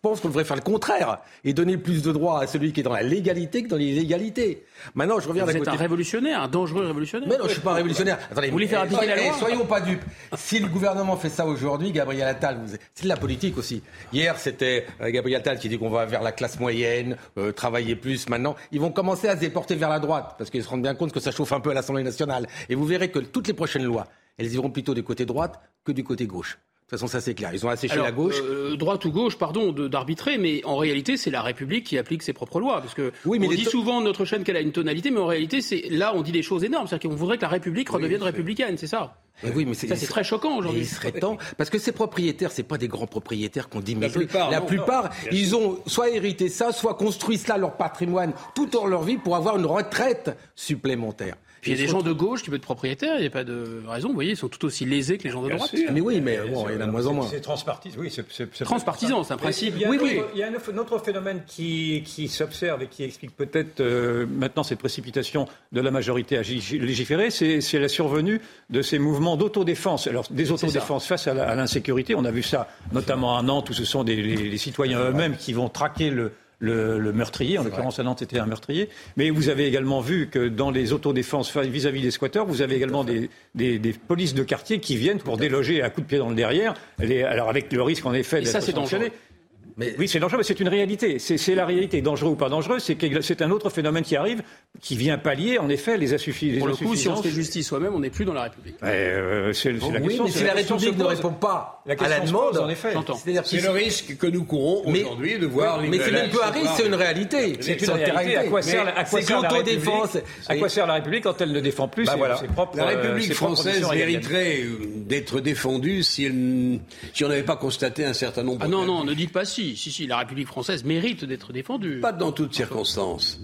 pense qu'on devrait faire le contraire et donner plus de droits à celui qui est dans la légalité que dans l'illégalité. Maintenant, je reviens Vous êtes un révolutionnaire, un dangereux révolutionnaire. Mais non, je suis pas un révolutionnaire. Attendez, vous voulez faire appliquer la loi Soyons pas dupes. Si le gouvernement fait ça aujourd'hui, Gabriel Attal, c'est de la politique aussi. Hier, c'était euh, Gabriel Attal qui dit qu'on va vers la classe moyenne, euh, travailler plus. Maintenant, ils vont commencer à se déporter vers la droite parce qu'ils se rendent bien compte que ça chauffe un peu à l'Assemblée nationale. Et vous verrez que toutes les prochaines lois, elles iront plutôt du côté droite que du côté gauche. De toute façon, ça c'est clair. Ils ont asséché la gauche. Euh, droite ou gauche, pardon, d'arbitrer, mais en réalité, c'est la République qui applique ses propres lois. Parce que oui, mais on dit souvent notre chaîne qu'elle a une tonalité, mais en réalité, c'est là on dit des choses énormes. C'est-à-dire qu'on voudrait que la République redevienne républicaine, c'est ça. oui, mais ça c'est très choquant aujourd'hui. Il serait temps parce que ces propriétaires, c'est pas des grands propriétaires qu'on dit. Mais la plupart, la plupart ils ont soit hérité ça, soit construit cela leur patrimoine tout en leur vie pour avoir une retraite supplémentaire. Puis il y a des gens de gauche qui veulent être propriétaires, il n'y a pas de raison. Vous voyez, ils sont tout aussi lésés que les gens de droite. Mais oui, mais bon, il y en a de moins en moins. C'est transpartisan, oui. C'est transpartisan, c'est un principe. Il y a, oui, oui. Il y a un autre phénomène qui, qui s'observe et qui explique peut-être euh, maintenant cette précipitation de la majorité à légiférer, c'est la survenue de ces mouvements d'autodéfense. Alors, des autodéfenses face à l'insécurité, on a vu ça notamment à Nantes où ce sont des, les, les citoyens eux-mêmes qui vont traquer le le, meurtrier. En l'occurrence, à Nantes, c'était un meurtrier. Mais vous avez également vu que dans les autodéfenses vis-à-vis des squatteurs, vous avez également des, des, polices de quartier qui viennent pour déloger à coups de pied dans le derrière. alors avec le risque, en effet, d'être sanctionné. Oui, c'est dangereux, mais c'est une réalité. C'est la réalité. Dangereux ou pas dangereux, c'est un autre phénomène qui arrive, qui vient pallier, en effet, les, insuffisances. Pour le coup, si on fait justice soi-même, on n'est plus dans la République. Euh, c'est la oui, question. mais si la, République ne répond pas à la demande, en effet. C'est le risque que nous courons aujourd'hui de voir. Mais c'est même pas un risque, c'est une réalité. C'est une réalité. À quoi sert l'autodéfense À quoi sert la République quand elle ne défend plus ses propres La République française mériterait d'être défendue si on n'avait pas constaté un certain nombre. Ah non, non, ne dites pas si. Si, si, la République française mérite d'être défendue. Pas dans toutes circonstances.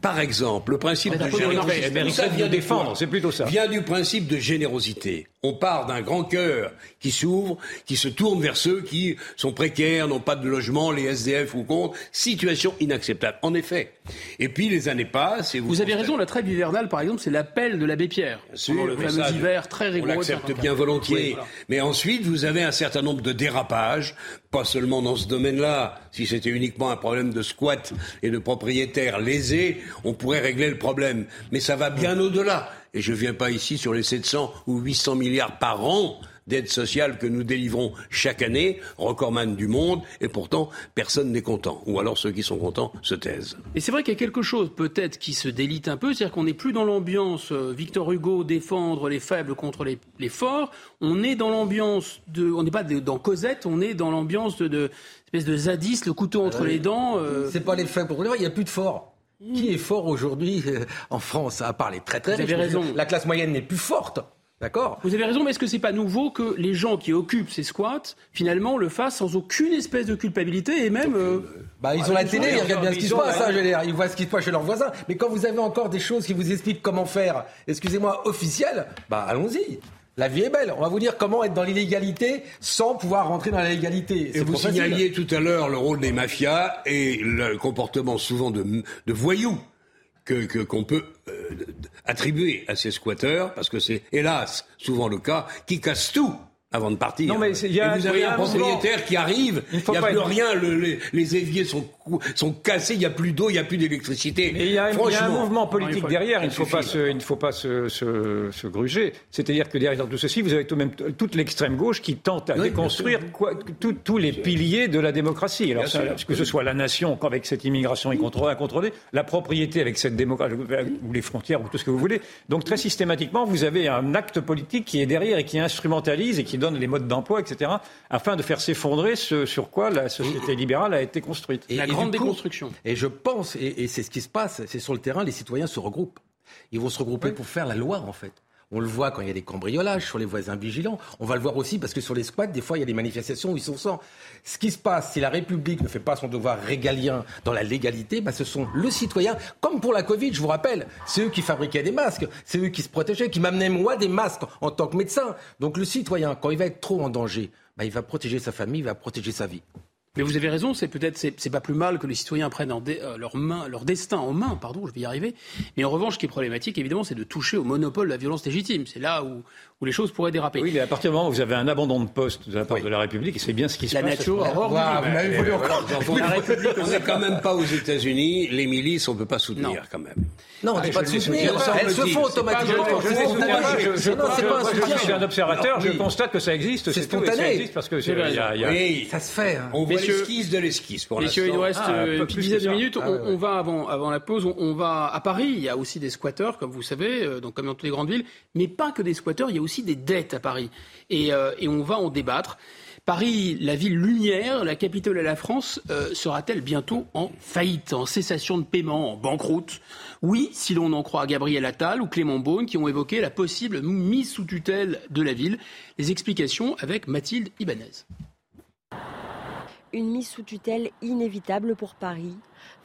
Par exemple, le principe de générosité. défendre, c'est plutôt ça. Vient du principe de générosité. On part d'un grand cœur qui s'ouvre, qui se tourne vers ceux qui sont précaires, n'ont pas de logement, les SDF ou contre. Situation inacceptable. En effet. Et puis les années passent et vous. Vous avez raison, la trêve hivernale, par exemple, c'est l'appel de l'abbé Pierre. Sur le fameux hiver très rigoureux. On l'accepte bien volontiers. Mais ensuite, vous avez un certain nombre de dérapages, pas seulement dans ce domaine-là. Si c'était uniquement un problème de squat et de propriétaires lésés, on pourrait régler le problème. Mais ça va bien au-delà. Et je ne viens pas ici sur les 700 ou 800 milliards par an d'aide sociale que nous délivrons chaque année, recordman du monde, et pourtant personne n'est content. Ou alors ceux qui sont contents se taisent. Et c'est vrai qu'il y a quelque chose peut-être qui se délite un peu, c'est-à-dire qu'on n'est plus dans l'ambiance euh, Victor Hugo défendre les faibles contre les, forts, on est dans l'ambiance de, on n'est pas dans Cosette, on est dans l'ambiance de, de espèce de zadis, le couteau entre euh, les dents. Euh. C'est pas les faibles contre les forts, il n'y a plus de forts. Qui est fort aujourd'hui en France, à part les très très Vous avez raison. La classe moyenne n'est plus forte. D'accord Vous avez raison, mais est-ce que c'est pas nouveau que les gens qui occupent ces squats, finalement, le fassent sans aucune espèce de culpabilité et même. Euh, bah, ils ont la télé, ils regardent bien ce qui se passe, hein, ils voient ce qui se passe chez leurs voisins. Mais quand vous avez encore des choses qui vous expliquent comment faire, excusez-moi, officielles, bah allons-y. La vie est belle. On va vous dire comment être dans l'illégalité sans pouvoir rentrer dans la légalité. Et vous signaliez tout à l'heure le rôle des mafias et le comportement souvent de, de voyous que qu'on peut euh, attribuer à ces squatteurs, parce que c'est hélas souvent le cas, qui cassent tout avant de partir. Non, mais y a, et vous avez un propriétaire qui arrive, il n'y a plus rien, les, éviers sont, sont cassés, il n'y a plus d'eau, il n'y a plus d'électricité. Il y, a un mouvement politique derrière, il ne faut, pas se, il ne faut pas se, se, gruger. C'est-à-dire que derrière tout ceci, vous avez tout même toute l'extrême gauche qui tente à déconstruire tous les piliers de la démocratie. Alors, que ce soit la nation avec cette immigration incontrôlée, la propriété avec cette démocratie, ou les frontières, ou tout ce que vous voulez. Donc très systématiquement, vous avez un acte politique qui est derrière et qui instrumentalise et qui donne les modes d'emploi, etc., afin de faire s'effondrer ce sur quoi la société libérale a été construite. Grande du coup, déconstruction. Et je pense, et, et c'est ce qui se passe, c'est sur le terrain, les citoyens se regroupent. Ils vont se regrouper pour faire la loi, en fait. On le voit quand il y a des cambriolages sur les voisins vigilants. On va le voir aussi parce que sur les squats, des fois, il y a des manifestations où ils sont sans. Ce qui se passe, si la République ne fait pas son devoir régalien dans la légalité, bah, ce sont le citoyen. Comme pour la Covid, je vous rappelle, c'est eux qui fabriquaient des masques, c'est eux qui se protégeaient, qui m'amenaient moi des masques en tant que médecin. Donc le citoyen, quand il va être trop en danger, bah, il va protéger sa famille, il va protéger sa vie. Mais vous avez raison, c'est peut-être c'est, pas plus mal que les citoyens prennent en euh, leur main, leur destin en main, pardon, je vais y arriver. Mais en revanche, ce qui est problématique, évidemment, c'est de toucher au monopole de la violence légitime. C'est là où, où les choses pourraient déraper. Oui, mais à partir du moment où vous avez un abandon de poste de la part de la République, c'est bien ce qui se La passe. nature a horreur du Voilà, vivre. vous l'avez Mais, voulu euh, encore. voilà, La République, on n'est quand même pas aux États-Unis. Les milices, on ne peut pas soutenir quand même. Non, on Ah, dit pas je de les soutenir. Elles se font pas- automatiquement. Non, c'est je- pas un je suis un observateur, je constate que ça existe. C'est spontané. existe parce que a- Oui, Ça se fait. hein. on voit l'esquisse de l'esquisse pour Messieurs, il nous l'instant. reste Ah, euh, une plus petite dizaine de minutes. Ah, on, va avant, avant la pause, on, va à Paris. Il y a aussi des squatteurs, comme vous savez, euh, donc comme dans toutes les grandes villes, mais pas que des squatteurs. Il y a aussi des dettes à Paris, et, euh, et on va en débattre. Paris, la ville lumière, la capitale de la France, euh, sera-t-elle bientôt en faillite, en cessation de paiement, en banqueroute? Oui, si l'on en croit Gabriel Attal ou Clément Beaune qui ont évoqué la possible mise sous tutelle de la ville. Les explications avec Mathilde Ibanez. Une mise sous tutelle inévitable pour Paris.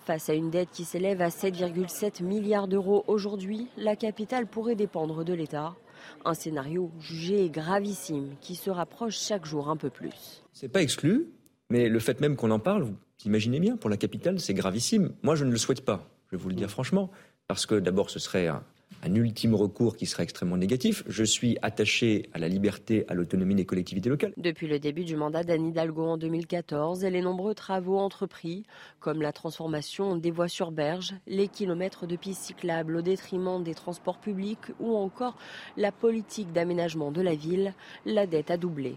Face à une dette qui s'élève à 7,7 milliards d'euros aujourd'hui, la capitale pourrait dépendre de l'État. Un scénario jugé gravissime qui se rapproche chaque jour un peu plus. C'est pas exclu, mais le fait même qu'on en parle, vous imaginez bien, pour la capitale, c'est gravissime. Moi, je ne le souhaite pas, je vais vous le dire franchement, parce que d'abord, ce serait un, un ultime recours qui serait extrêmement négatif. Je suis attaché à la liberté, à l'autonomie des collectivités locales. Depuis le début du mandat d'Anne Hidalgo en 2014 et les nombreux travaux entrepris, comme la transformation des voies sur berge, les kilomètres de pistes cyclables au détriment des transports publics ou encore la politique d'aménagement de la ville, la dette a doublé.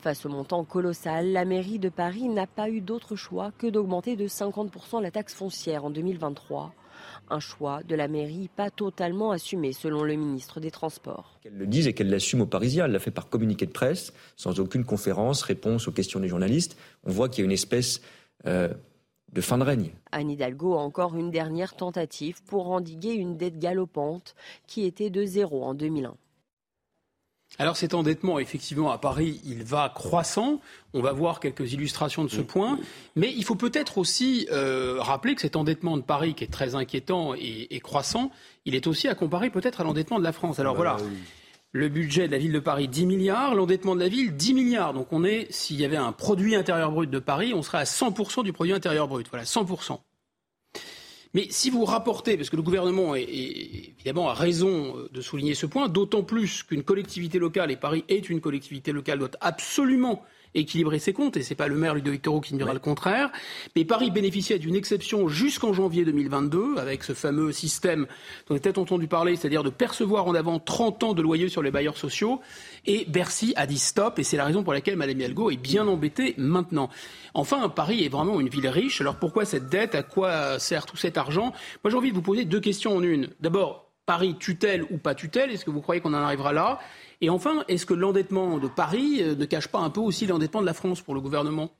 Face au montant colossal, la mairie de Paris n'a pas eu d'autre choix que d'augmenter de 50% la taxe foncière en 2023. Un choix de la mairie pas totalement assumé selon le ministre des Transports. Qu'elle le dise et qu'elle l'assume aux Parisiens. Elle l'a fait par communiqué de presse, sans aucune conférence, réponse aux questions des journalistes. On voit qu'il y a une espèce euh, de fin de règne. Anne Hidalgo a encore une dernière tentative pour endiguer une dette galopante qui était de zéro en 2001. Alors cet endettement, effectivement, à Paris, il va croissant. On va voir quelques illustrations de ce point. Mais il faut peut-être aussi euh, rappeler que cet endettement de Paris, qui est très inquiétant et, et croissant, il est aussi à comparer peut-être à l'endettement de la France. Alors voilà, le budget de la ville de Paris, 10 milliards. L'endettement de la ville, 10 milliards. Donc on est, s'il y avait un produit intérieur brut de Paris, on serait à 100% du produit intérieur brut. Voilà, 100%. Mais si vous rapportez, parce que le gouvernement est, évidemment a raison euh, de souligner ce point, d'autant plus qu'une collectivité locale, et Paris est une collectivité locale, doit absolument équilibrer ses comptes, et c'est pas le maire Ludovic Toro qui me dira le contraire. Mais Paris bénéficiait d'une exception jusqu'en janvier 2022, avec ce fameux système dont on a peut-être entendu parler, c'est-à-dire de percevoir en avant 30 ans de loyer sur les bailleurs sociaux. Et Bercy a dit stop, et c'est la raison pour laquelle Mme Hidalgo est bien embêtée maintenant. Enfin, Paris est vraiment une ville riche. Alors pourquoi cette dette? À quoi sert tout cet argent? Moi, j'ai envie de vous poser deux questions en une. D'abord, Paris tutelle ou pas tutelle Est-ce que vous croyez qu'on en arrivera là? Et enfin, est-ce que l'endettement de Paris euh, ne cache pas un peu aussi l'endettement de la France pour le gouvernement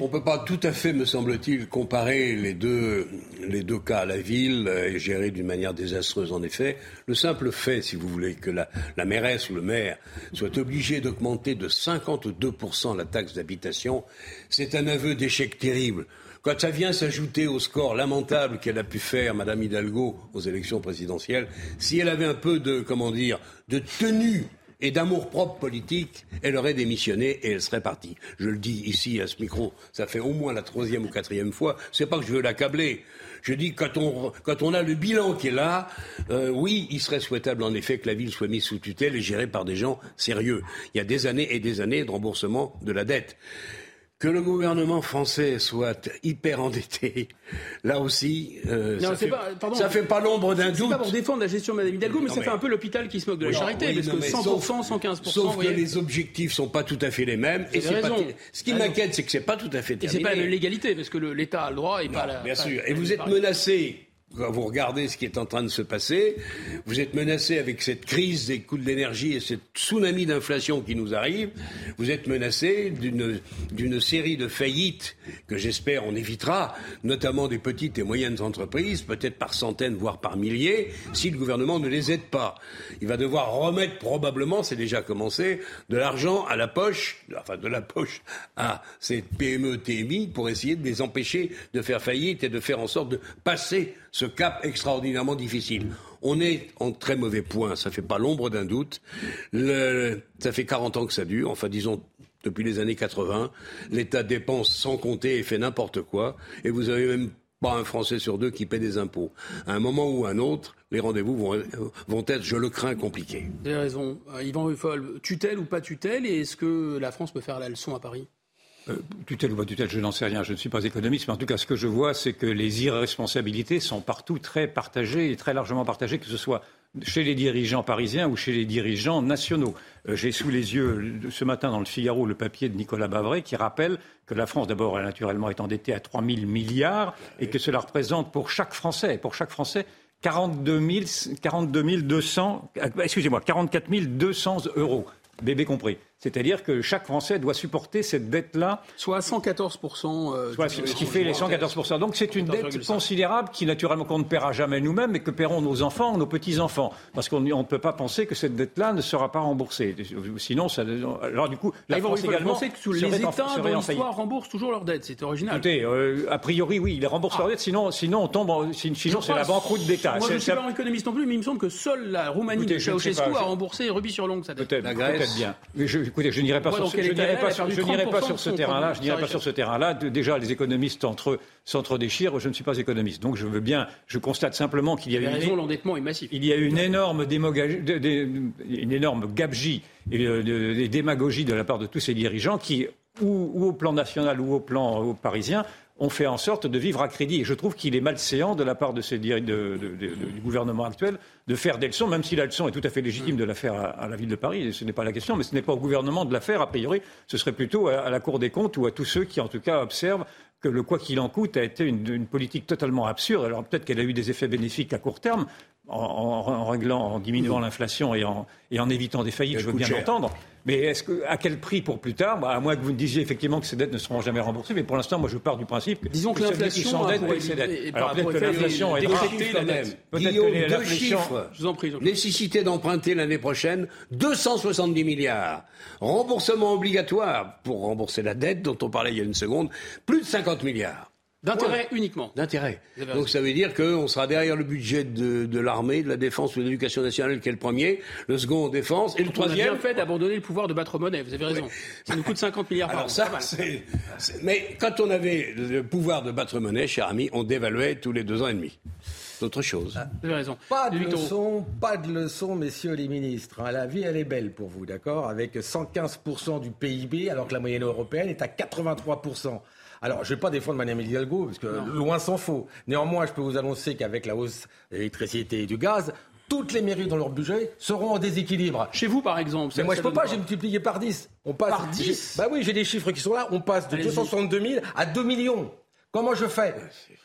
On ne peut pas tout à fait, me semble-t-il, comparer les deux, les deux cas. La ville est gérée d'une manière désastreuse, en effet. Le simple fait, si vous voulez, que la, la mairesse ou le maire soit obligé d'augmenter de 52% la taxe d'habitation, c'est un aveu d'échec terrible. Quand ça vient s'ajouter au score lamentable qu'elle a pu faire, Madame Hidalgo, aux élections présidentielles, si elle avait un peu de, comment dire, de tenue et d'amour-propre politique, elle aurait démissionné et elle serait partie. Je le dis ici à ce micro, ça fait au moins la troisième ou quatrième fois. C'est pas que je veux l'accabler. Je dis quand on quand on a le bilan qui est là, euh, oui, il serait souhaitable en effet que la ville soit mise sous tutelle et gérée par des gens sérieux. Il y a des années et des années de remboursement de la dette. Que le gouvernement français soit hyper endetté, là aussi, euh, Non, ça, fait, pas- pardon. ça fait pas l'ombre d'un doute. pas pour défendre la gestion de Mme Hidalgo, mais Non, ça mais- fait un peu l'hôpital qui se moque de la charité, oui, parce non, que mais 100%, sauf- 115%, Sauf que les objectifs sont pas tout à fait les mêmes. Et pas- ce qui m'inquiète, c'est que c'est pas tout à fait Et c'est terminé. pas légalité, parce que l'État a le droit et pas la. Bien pas- sûr. Et vous êtes menacé quand vous regardez ce qui est en train de se passer, vous êtes menacé avec cette crise des coûts de l'énergie et ce tsunami d'inflation qui nous arrive, vous êtes menacé d'une série de faillites que j'espère on évitera, notamment des petites et moyennes entreprises, peut-être par centaines, voire par milliers, si le gouvernement ne les aide pas. Il va devoir remettre probablement, c'est déjà commencé, de l'argent à la poche, enfin de la poche à ces PME, TMI, pour essayer de les empêcher de faire faillite et de faire en sorte de passer cap extraordinairement difficile. On est en très mauvais point, ça fait pas l'ombre d'un doute. ça fait 40 ans que ça dure, enfin disons depuis les années 80. L'État dépense sans compter et fait n'importe quoi. Et vous avez même pas un Français sur deux qui paie des impôts. À un moment ou à un autre, les rendez-vous vont, vont, être, je le crains, compliqués. Vous avez raison. Euh, Yvan Ruffol, tutelle ou pas tutelle, et est-ce que la France peut faire la leçon à Paris? Euh, tutelle ou pas tutelle, je n'en sais rien, je ne suis pas économiste, mais en tout cas, ce que je vois, c'est que les irresponsabilités sont partout très partagées et très largement partagées, que ce soit chez les dirigeants parisiens ou chez les dirigeants nationaux. Euh, j'ai sous les yeux ce matin dans le Figaro le papier de Nicolas Bavray qui rappelle que la France, d'abord, naturellement est endettée à 3 000 milliards et que cela représente pour chaque Français, pour chaque Français, 42 200, euh, excusez-moi, 44 200 euros, bébé compris. C'est-à-dire que chaque Français doit supporter cette dette-là. Soit à 114%. Euh, soit ce qui fait les 114%. Donc c'est une dette considérable qui, naturellement, qu'on ne paiera jamais nous-mêmes, mais que paieront nos enfants, nos petits-enfants. Parce qu'on ne peut pas penser que cette dette-là ne sera pas remboursée. Sinon, ça, alors du coup, la France également. penser que tous les États dans l'histoire remboursent toujours leurs dettes. C'est original. Écoutez, euh, a priori, oui, ils remboursent leurs dettes. Sinon, sinon, on tombe. sinon, c'est la banqueroute d'État. Moi, je ne suis pas économiste non plus, mais il me semble que seule la Roumanie de Ceausescu a remboursé rubis sur l'ongle sa dette. Peut-être bien. Mais écoutez, je sur je n'irai pas, sur, ce terrain-là. Je n'irai pas sur ce terrain-là. Déjà, les économistes entre eux s'entre-déchirent. Je ne suis pas économiste, donc je veux bien. Je constate simplement qu'il y a eu raison, l'endettement est massif. Il y a une énorme une énorme gabegie et euh, démagogie de la part de tous ces dirigeants qui, ou, au plan national ou au plan parisien, ont fait en sorte de vivre à crédit. Et je trouve qu'il est malséant de la part de ces, du gouvernement actuel de faire des leçons, même si la leçon est tout à fait légitime de la faire à, la ville de Paris, ce n'est pas la question, mais ce n'est pas au gouvernement de la faire, a priori, ce serait plutôt à, la Cour des comptes ou à tous ceux qui, en tout cas, observent que le quoi qu'il en coûte a été une, une politique totalement absurde. Alors peut-être qu'elle a eu des effets bénéfiques à court terme, en, réglant, en diminuant l'inflation et en, et en évitant des faillites, je veux bien l'entendre. Mais est-ce que, à quel prix pour plus tard? Bah, À moins que vous me disiez effectivement que ces dettes ne seront jamais remboursées. Mais pour l'instant, moi, je pars du principe que disons que l'inflation. Alors peut-être que l'inflation est quand même. Guillaume, deux chiffres. Je vous en prie. Nécessité d'emprunter l'année prochaine 270 milliards. Remboursement obligatoire pour rembourser la dette dont on parlait il y a une seconde, plus de 50 milliards. D'intérêt uniquement. D'intérêt. Donc ça veut dire qu'on sera derrière le budget de, de l'armée, de la défense ou de l'éducation nationale, qui est le premier, le second en défense, et le troisième. On a bien fait d'abandonner le pouvoir de battre monnaie, vous avez raison. Ça nous coûte 50 milliards par an. Ça, mais quand on avait le pouvoir de battre monnaie, cher ami, on dévaluait tous les deux ans et demi. C'est autre chose. Ah, vous avez raison. Pas de leçon, pas de leçon, messieurs les ministres. Hein. La vie, elle est belle pour vous, d'accord? Avec 115% du PIB, alors que la moyenne européenne est à 83%. Alors, je ne vais pas défendre Mme Hidalgo, parce que loin s'en faut. Néanmoins, je peux vous annoncer qu'avec la hausse de l'électricité et du gaz, toutes les mairies dans leur budget seront en déséquilibre. Chez vous, par exemple Mais moi, je ne peux pas, j'ai multiplié par 10. On passe, par 10 Bah oui, j'ai des chiffres qui sont là. On passe de 262 000 à 2 millions. Comment je fais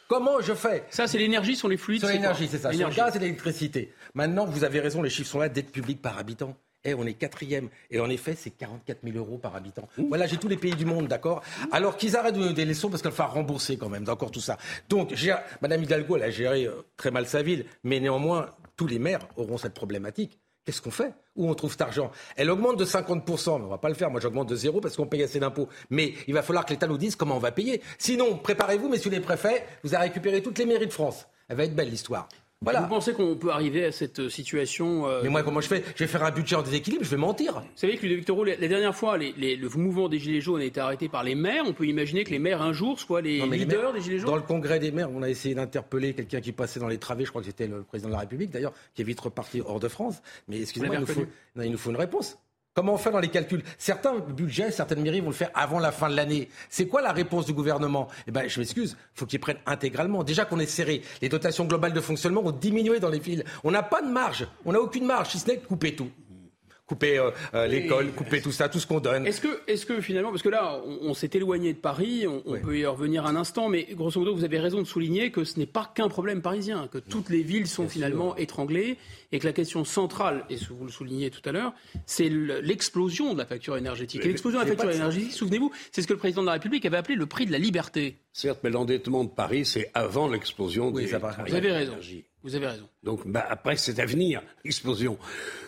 Comment je fais Ça, c'est l'énergie sur les fluides. Sur l'énergie, c'est ça. Sur le gaz et l'électricité. Maintenant, vous avez raison, les chiffres sont là, dette publique par habitant. Eh, on est quatrième. Et en effet, c'est 44 000 euros par habitant. Voilà, j'ai tous les pays du monde, d'accord? Alors qu'ils arrêtent de nous donner des leçons parce qu'il va rembourser quand même, d'accord, tout ça. Donc, Madame Hidalgo, elle a géré euh, très mal sa ville, mais néanmoins, tous les maires auront cette problématique. Qu'est-ce qu'on fait? Où on trouve cet argent? Elle augmente de 50%, mais on va pas le faire. Moi, j'augmente de zéro parce qu'on paye assez d'impôts. Mais il va falloir que l'État nous dise comment on va payer. Sinon, préparez-vous, messieurs les préfets, vous allez récupérer toutes les mairies de France. Elle va être belle, l'histoire. Vous pensez qu'on peut arriver à cette situation euh, Mais moi, comment je fais? Je vais faire un budget en déséquilibre, je vais mentir. Vous savez que Ludovic la dernière fois, le mouvement des Gilets jaunes a été arrêté par les maires. On peut imaginer que les maires, un jour, soient les leaders des Gilets jaunes Dans le congrès des maires, on a essayé d'interpeller quelqu'un qui passait dans les travées, je crois que c'était le président de la République d'ailleurs, qui est vite reparti hors de France. Mais excusez-moi, il nous faut une réponse. Comment on fait dans les calculs? Certains budgets, certaines mairies vont le faire avant la fin de l'année. C'est quoi la réponse du gouvernement? Eh ben, je m'excuse, il faut qu'ils prennent intégralement. Déjà qu'on est serré, les dotations globales de fonctionnement ont diminué dans les villes. On n'a pas de marge, on n'a aucune marge, si ce n'est de couper tout. Couper euh, euh, l'école, couper tout ça, tout ce qu'on donne. Est-ce que, est que finalement, parce que là, on, s'est éloigné de Paris, on, peut y revenir un instant, mais grosso modo, vous avez raison de souligner que ce n'est pas qu'un problème parisien, que toutes les villes sont finalement étranglées et que la question centrale, et vous le soulignez tout à l'heure, c'est l'explosion de la facture énergétique. Et l'explosion de la facture énergétique, souvenez-vous, c'est ce que le président de la République avait appelé le prix de la liberté. Certes, mais l'endettement de Paris, c'est avant l'explosion oui, des Vous avez raison. Vous avez raison. Donc bah, après, c'est à venir, l'explosion.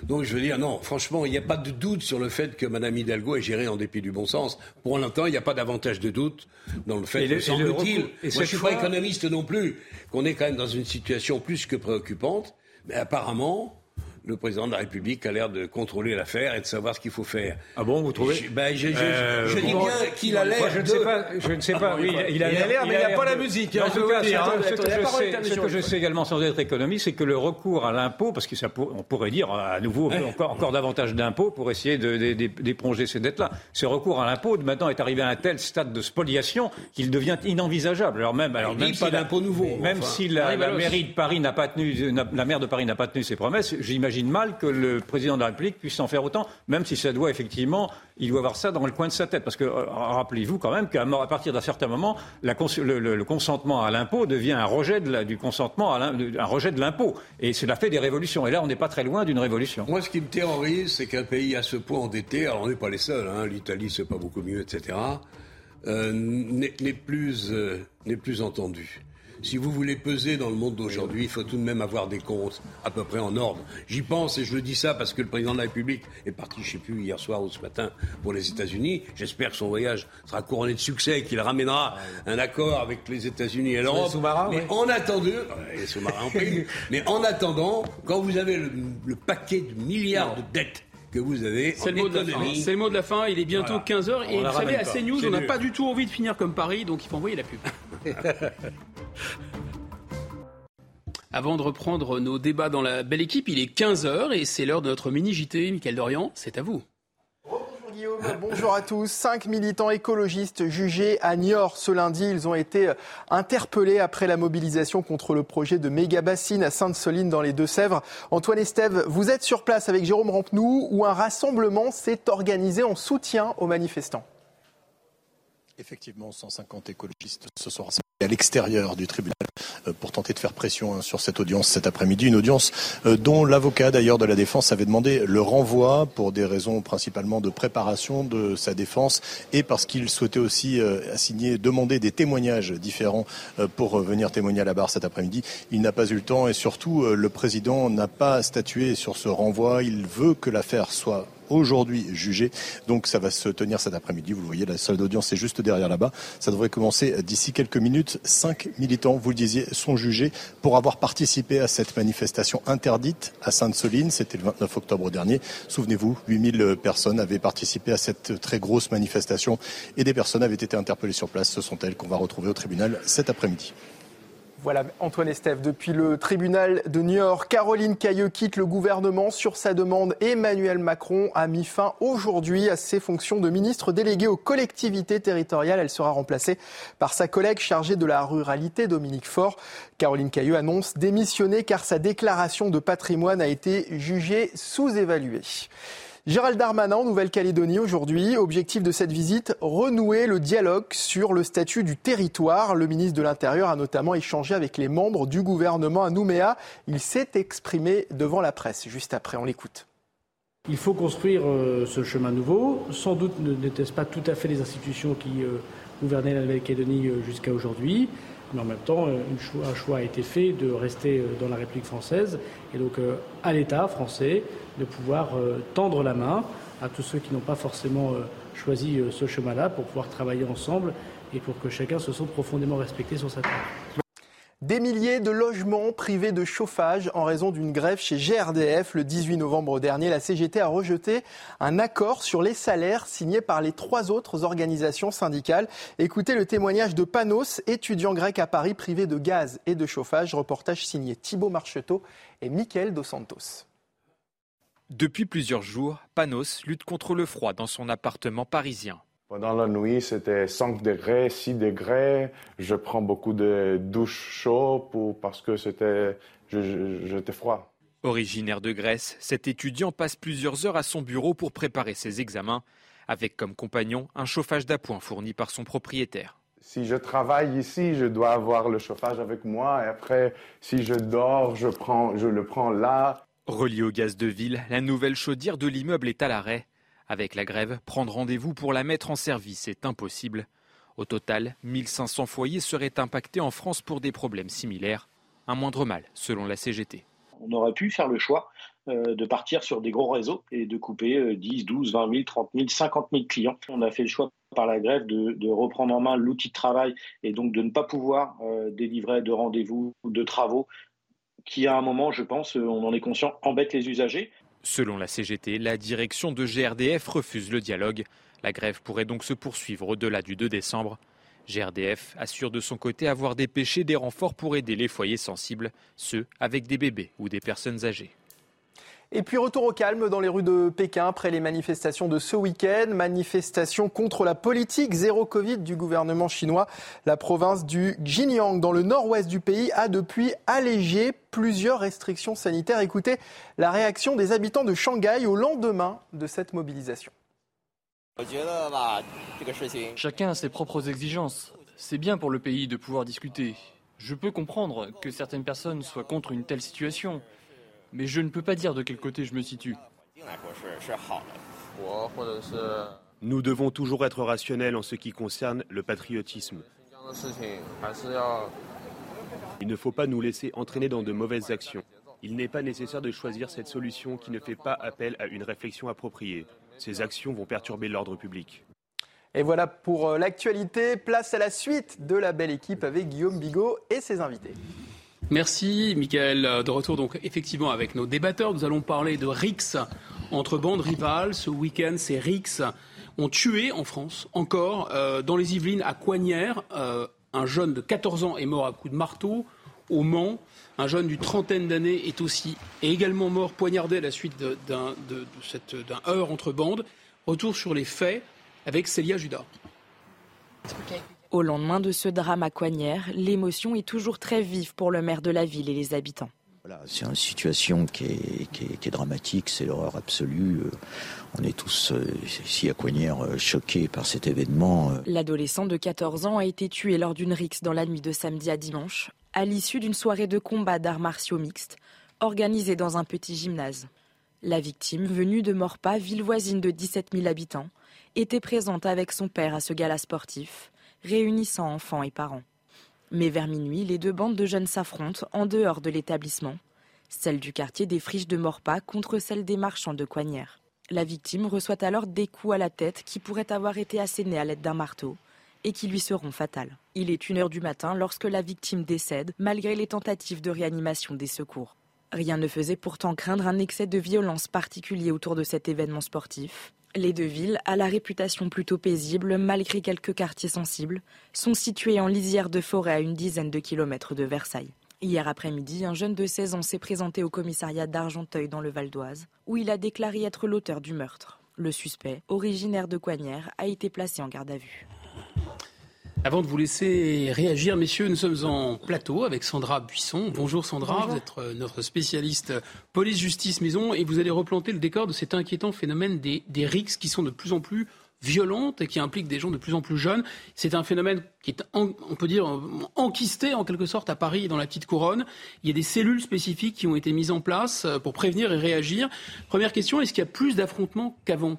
Donc je veux dire, non, franchement, il n'y a pas de doute sur le fait que Mme Hidalgo est gérée en dépit du bon sens. Pour l'instant, il n'y a pas davantage de doute dans le fait, que, semble-t-il, moi je ne suis pas économiste non plus, qu'on est quand même dans une situation plus que préoccupante. Mais apparemment, le président de la République a l'air de contrôler l'affaire et de savoir ce qu'il faut faire. Ah bon, vous trouvez Je, ben, je, euh, dis bien qu'il a l'air. Je ne sais pas. Je ne sais pas. Oui, il a l'air, mais il n'y a pas la musique. En tout cas, ce que je sais également, sans être économiste, c'est que le recours à l'impôt, parce qu'on pourrait dire à nouveau encore, encore davantage d'impôts pour essayer d'éponger ces dettes-là. Ce recours à l'impôt maintenant est arrivé à un tel stade de spoliation qu'il devient inenvisageable. Alors même, alors même pas d'impôt nouveau. Même si la mairie de Paris n'a pas tenu, la maire de Paris n'a pas tenu ses promesses, j'imagine mal que le président de la République puisse en faire autant, même si ça doit effectivement, il doit avoir ça dans le coin de sa tête. Parce que euh, rappelez-vous quand même qu'à partir d'un certain moment, le, consentement à l'impôt devient un rejet de du consentement, un rejet de l'impôt. Et cela fait des révolutions. Et là, on n'est pas très loin d'une révolution. Moi, ce qui me terrorise, c'est qu'un pays à ce point endetté, alors on n'est pas les seuls, hein, l'Italie, c'est pas beaucoup mieux, etc., euh, n'est plus, euh, plus entendu si vous voulez peser dans le monde d'aujourd'hui, il faut tout de même avoir des comptes à peu près en ordre. J'y pense et je le dis ça parce que le président de la République est parti, je sais plus, hier soir ou ce matin pour les États-Unis. J'espère que son voyage sera couronné de succès et qu'il ramènera un accord avec les États-Unis et l'Europe. Mais en attendant, mais en attendant, quand vous avez le, paquet de milliards de dettes que vous avez. C'est le, mot de la fin. C'est le mot de la fin. Il est bientôt 15h. Et vous savez, à CNews, on n'a pas du tout envie de finir comme Paris, donc il faut envoyer la pub. Avant de reprendre nos débats dans la belle équipe, il est 15h et c'est l'heure de notre mini-JT. Michael Dorian, c'est à vous. Bonjour Guillaume, bonjour à tous. Cinq militants écologistes jugés à Niort ce lundi. Ils ont été interpellés après la mobilisation contre le projet de méga bassine à Sainte-Soline dans les Deux-Sèvres. Antoine Estève, vous êtes sur place avec Jérôme Rampenou où un rassemblement s'est organisé en soutien aux manifestants. Effectivement, 150 écologistes ce soir à l'extérieur du tribunal euh, pour tenter de faire pression hein, sur cette audience cet après-midi. Une audience euh, dont l'avocat d'ailleurs de la défense avait demandé le renvoi pour des raisons principalement de préparation de sa défense et parce qu'il souhaitait aussi euh, assigner, demander des témoignages différents pour venir témoigner à la barre cet après-midi. Il n'a pas eu le temps et surtout le président n'a pas statué sur ce renvoi. Il veut que l'affaire soit aujourd'hui jugé. Donc ça va se tenir cet après-midi. Vous le voyez, la salle d'audience est juste derrière là-bas. Ça devrait commencer d'ici quelques minutes. Cinq militants, vous le disiez, sont jugés pour avoir participé à cette manifestation interdite à Sainte-Soline. C'était le 29 octobre dernier. Souvenez-vous, 8000 personnes avaient participé à cette très grosse manifestation et des personnes avaient été interpellées sur place. Ce sont elles qu'on va retrouver au tribunal cet après-midi. Voilà, Antoine Estève, depuis le tribunal de New York, Caroline Cailleux quitte le gouvernement sur sa demande. Emmanuel Macron a mis fin aujourd'hui à ses fonctions de ministre délégué aux collectivités territoriales. Elle sera remplacée par sa collègue chargée de la ruralité, Dominique Faure. Caroline Cailleux annonce démissionner car sa déclaration de patrimoine a été jugée sous-évaluée. Gérald Darmanin Nouvelle-Calédonie aujourd'hui. Objectif de cette visite, renouer le dialogue sur le statut du territoire. Le ministre de l'Intérieur a notamment échangé avec les membres du gouvernement à Nouméa. Il s'est exprimé devant la presse. Juste après, on l'écoute. Il faut construire euh, ce chemin nouveau. Sans doute n'était-ce pas tout à fait les institutions qui euh, gouvernaient la Nouvelle-Calédonie euh, jusqu'à aujourd'hui. Mais en même temps, un choix a été fait de rester dans la République française et donc à l'État français de pouvoir euh, tendre la main à tous ceux qui n'ont pas forcément euh, choisi euh, ce chemin-là pour pouvoir travailler ensemble et pour que chacun se sente profondément respecté sur sa terre. Des milliers de logements privés de chauffage en raison d'une grève chez GRDF. Le 18 novembre dernier, la CGT a rejeté un accord sur les salaires signé par les trois autres organisations syndicales. Écoutez le témoignage de Panos, étudiant grec à Paris privé de gaz et de chauffage. Reportage signé Thibault Marcheteau et Mickaël Dos Santos. Depuis plusieurs jours, Panos lutte contre le froid dans son appartement parisien. Pendant la nuit, c'était 5 degrés, 6 degrés. Je prends beaucoup de douches chaudes parce que c'était, j'étais froid. Originaire de Grèce, cet étudiant passe plusieurs heures à son bureau pour préparer ses examens, avec comme compagnon un chauffage d'appoint fourni par son propriétaire. Si je travaille ici, je dois avoir le chauffage avec moi. Et après, si je dors, je, prends, je le prends là. Relié au gaz de ville, la nouvelle chaudière de l'immeuble est à l'arrêt. Avec la grève, prendre rendez-vous pour la mettre en service est impossible. Au total, 1500 foyers seraient impactés en France pour des problèmes similaires. Un moindre mal, selon la CGT. On aurait pu faire le choix euh, de partir sur des gros réseaux et de couper 10, 12, 20 000, 30 000, 50 000 clients. On a fait le choix par la grève de, reprendre en main l'outil de travail et donc de ne pas pouvoir euh, délivrer de rendez-vous ou de travaux qui, à un moment, je pense, euh, on en est conscient, embête les usagers. Selon la CGT, la direction de GRDF refuse le dialogue. La grève pourrait donc se poursuivre au-delà du 2 décembre. GRDF assure de son côté avoir dépêché des renforts pour aider les foyers sensibles, ceux avec des bébés ou des personnes âgées. Et puis retour au calme dans les rues de Pékin après les manifestations de ce week-end. Manifestations contre la politique zéro Covid du gouvernement chinois. La province du Xinjiang dans le nord-ouest du pays a depuis allégé plusieurs restrictions sanitaires. Écoutez la réaction des habitants de Shanghai au lendemain de cette mobilisation. Chacun a ses propres exigences. C'est bien pour le pays de pouvoir discuter. Je peux comprendre que certaines personnes soient contre une telle situation mais je ne peux pas dire de quel côté je me situe. Nous devons toujours être rationnels en ce qui concerne le patriotisme. Il ne faut pas nous laisser entraîner dans de mauvaises actions. Il n'est pas nécessaire de choisir cette solution qui ne fait pas appel à une réflexion appropriée. Ces actions vont perturber l'ordre public. Et voilà pour euh, l'actualité. Place à la suite de la belle équipe avec Guillaume Bigot et ses invités. Merci, Michael. De retour donc effectivement avec nos débatteurs. Nous allons parler de RIX entre bandes rivales. Ce week-end, ces RIX ont tué en France, encore, euh, dans les Yvelines, à Coignères. Euh, un jeune de 14 ans est mort à coups de marteau. Au Mans, un jeune d'une trentaine d'années est aussi également mort poignardé à la suite d'un heurt entre bandes. Retour sur les faits avec Célia Judas. Au lendemain de ce drame à Coignères, l'émotion est toujours très vive pour le maire de la ville et les habitants. c'est une situation qui est, dramatique, c'est l'horreur absolue. Euh, on est tous euh, ici à Coignères euh, choqués par cet événement. L'adolescent de 14 ans a été tué lors d'une rixe dans la nuit de samedi à dimanche, à l'issue d'une soirée de combat d'arts martiaux mixtes organisée dans un petit gymnase. La victime, venue de Morpa, ville voisine de 17 000 habitants, était présente avec son père à ce gala sportif réunissant enfants et parents. Mais vers minuit, les deux bandes de jeunes s'affrontent en dehors de l'établissement, celle du quartier des Friches de Morpas contre celle des marchands de Coignères. La victime reçoit alors des coups à la tête qui pourraient avoir été assénés à l'aide d'un marteau et qui lui seront fatals. Il est une heure du matin lorsque la victime décède, malgré les tentatives de réanimation des secours. Rien ne faisait pourtant craindre un excès de violence particulier autour de cet événement sportif. Les deux villes, à la réputation plutôt paisible malgré quelques quartiers sensibles, sont situées en lisière de forêt à une dizaine de kilomètres de Versailles. Hier après-midi, un jeune de 16 ans s'est présenté au commissariat d'Argenteuil dans le Val d'Oise, où il a déclaré être l'auteur du meurtre. Le suspect, originaire de Coignères, a été placé en garde à vue. Avant de vous laisser réagir, messieurs, nous sommes en plateau avec Sandra Buisson. Bonjour Sandra, vous êtes euh, notre spécialiste police-justice maison et vous allez replanter le décor de cet inquiétant phénomène des, des RICS qui sont de plus en plus violentes et qui impliquent des gens de plus en plus jeunes. C'est un phénomène qui est, on peut dire, enquisté en quelque sorte à Paris et dans la petite couronne. Il y a des cellules spécifiques qui ont été mises en place euh, pour prévenir et réagir. Première question, est-ce qu'il y a plus d'affrontements qu'avant?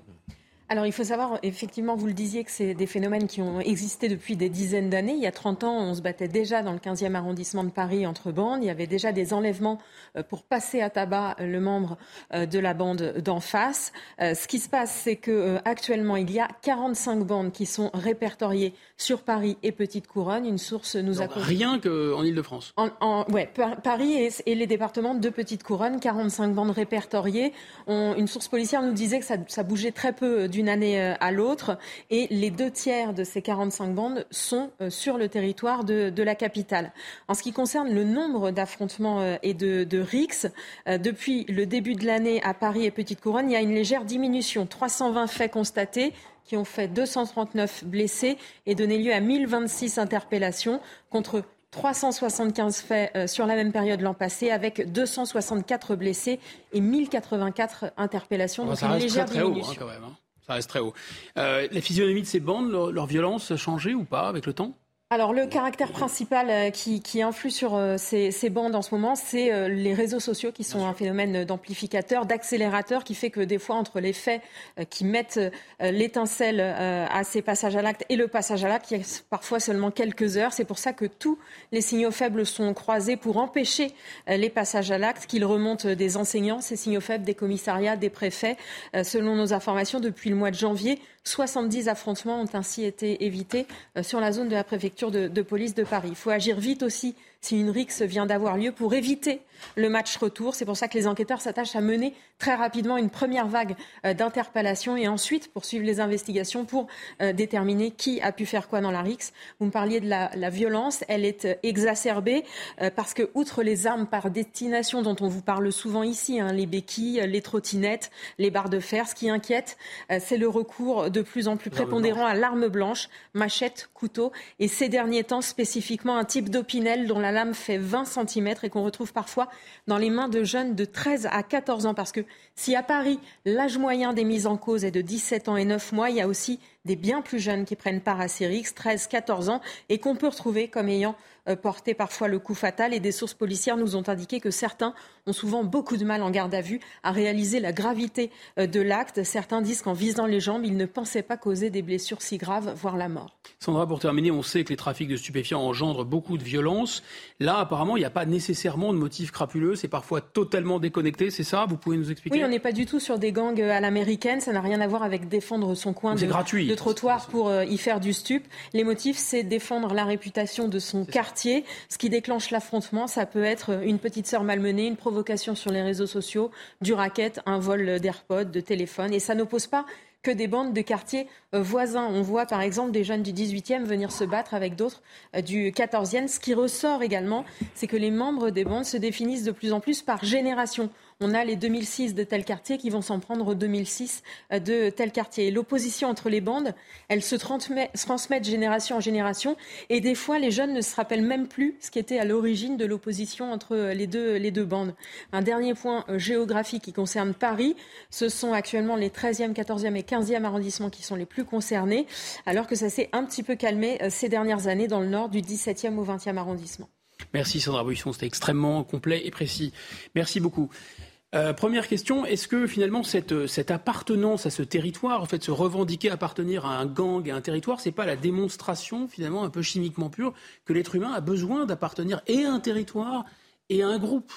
Alors il faut savoir, effectivement, vous le disiez, que c'est des phénomènes qui ont existé depuis des dizaines d'années. Il y a 30 ans, on se battait déjà dans le 15e arrondissement de Paris entre bandes. Il y avait déjà des enlèvements euh, pour passer à tabac le membre euh, de la bande d'en face. Euh, ce qui se passe, c'est que actuellement, il y a 45 bandes qui sont répertoriées sur Paris et Petite Couronne. Une source nous a rien qu'en Île-de-France. En, ouais, Paris et, les départements de Petite Couronne, 45 bandes répertoriées. une source policière nous disait que ça, ça bougeait très peu du d'une année euh, à l'autre. Et les deux tiers de ces 45 bandes sont euh, sur le territoire de, la capitale. En ce qui concerne le nombre d'affrontements euh, et de, de RIX, depuis le début de l'année à Paris et Petite Couronne, il y a une légère diminution. 320 faits constatés qui ont fait 239 blessés et donné lieu à 1026 interpellations contre 375 faits sur la même période l'an passé, avec 264 blessés et 1084 interpellations. Donc ça une légère très, très Haut, hein, quand même, hein. Reste très haut. Euh, la physionomie de ces bandes, leur, leur violence a changé ou pas avec le temps? Alors le caractère principal euh, qui, qui influe sur euh, ces, ces, bandes en ce moment, c'est euh, les réseaux sociaux qui sont un phénomène d'amplificateur, d'accélérateur, qui fait que des fois entre les faits qui mettent l'étincelle à ces passages à l'acte et le passage à l'acte, il y a parfois seulement quelques heures. C'est pour ça que tous les signaux faibles sont croisés pour empêcher les passages à l'acte, qu'ils remontent des enseignants, ces signaux faibles, des commissariats, des préfets. Selon nos informations, depuis le mois de janvier, 70 affrontements ont ainsi été évités sur la zone de la préfecture de police de Paris. Il faut agir vite aussi si une rixe vient d'avoir lieu pour éviter le match retour. C'est pour ça que les enquêteurs s'attachent à mener très rapidement une première vague euh, d'interpellations et ensuite poursuivre les investigations pour euh, déterminer qui a pu faire quoi dans la rixe. Vous me parliez de la, la violence, elle est euh, exacerbée parce que outre les armes par destination dont on vous parle souvent ici, hein, les béquilles, les trottinettes, les barres de fer, ce qui inquiète, c'est le recours de plus en plus prépondérant à l'arme blanche, machette, couteau et ces derniers temps spécifiquement un type d'opinel dont la lame fait 20 cm et qu'on retrouve parfois dans les mains de jeunes de 13 à 14 ans. Parce que si à Paris, l'âge moyen des mises en cause est de 17 ans et 9 mois, il y a aussi des bien plus jeunes qui prennent part à ces rixes, 13, 14 ans, et qu'on peut retrouver comme ayant euh, porté parfois le coup fatal. Et des sources policières nous ont indiqué que certains ont souvent beaucoup de mal en garde à vue à réaliser la gravité euh, de l'acte. Certains disent qu'en visant les jambes, ils ne pensaient pas causer des blessures si graves, voire la mort. Sandra, pour terminer, on sait que les trafics de stupéfiants engendrent beaucoup de violence. Là, apparemment, il n'y a pas nécessairement de motif crapuleux. C'est parfois totalement déconnecté. C'est ça? Vous pouvez nous expliquer? Oui, n'est pas du tout sur des gangs à l'américaine. Ça n'a rien à voir avec défendre son coin de, gratuit de trottoir pour euh, y faire du stup. Les motifs, c'est défendre la réputation de son quartier. Ce qui déclenche l'affrontement, ça peut être une petite sœur malmenée, une provocation sur les réseaux sociaux, du racket, un vol d'AirPod, de téléphone. Et ça n'oppose pas que des bandes de quartiers euh, voisins. On voit par exemple des jeunes du 18e venir se battre avec d'autres euh, du 14e. Ce qui ressort également, c'est que les membres des bandes se définissent de plus en plus par génération on a les 2006 de tel quartier qui vont s'en prendre aux 2006 euh, de tel quartier. L'opposition entre les bandes, elle se transmet, de génération en génération et des fois les jeunes ne se rappellent même plus ce qui était à l'origine de l'opposition entre euh, les deux, bandes. Un dernier point euh, géographique qui concerne Paris, ce sont actuellement les 13e, 14e et 15e arrondissements qui sont les plus concernés, alors que ça s'est un petit peu calmé ces dernières années dans le nord du 17e au 20e arrondissement. Merci Sandra Bouisson, c'était extrêmement complet et précis. Merci beaucoup. Euh, première question, est-ce que finalement cette, cette, appartenance à ce territoire, en fait, se revendiquer appartenir à un gang, à un territoire, c'est pas la démonstration finalement un peu chimiquement pure que l'être humain a besoin d'appartenir et à un territoire et à un groupe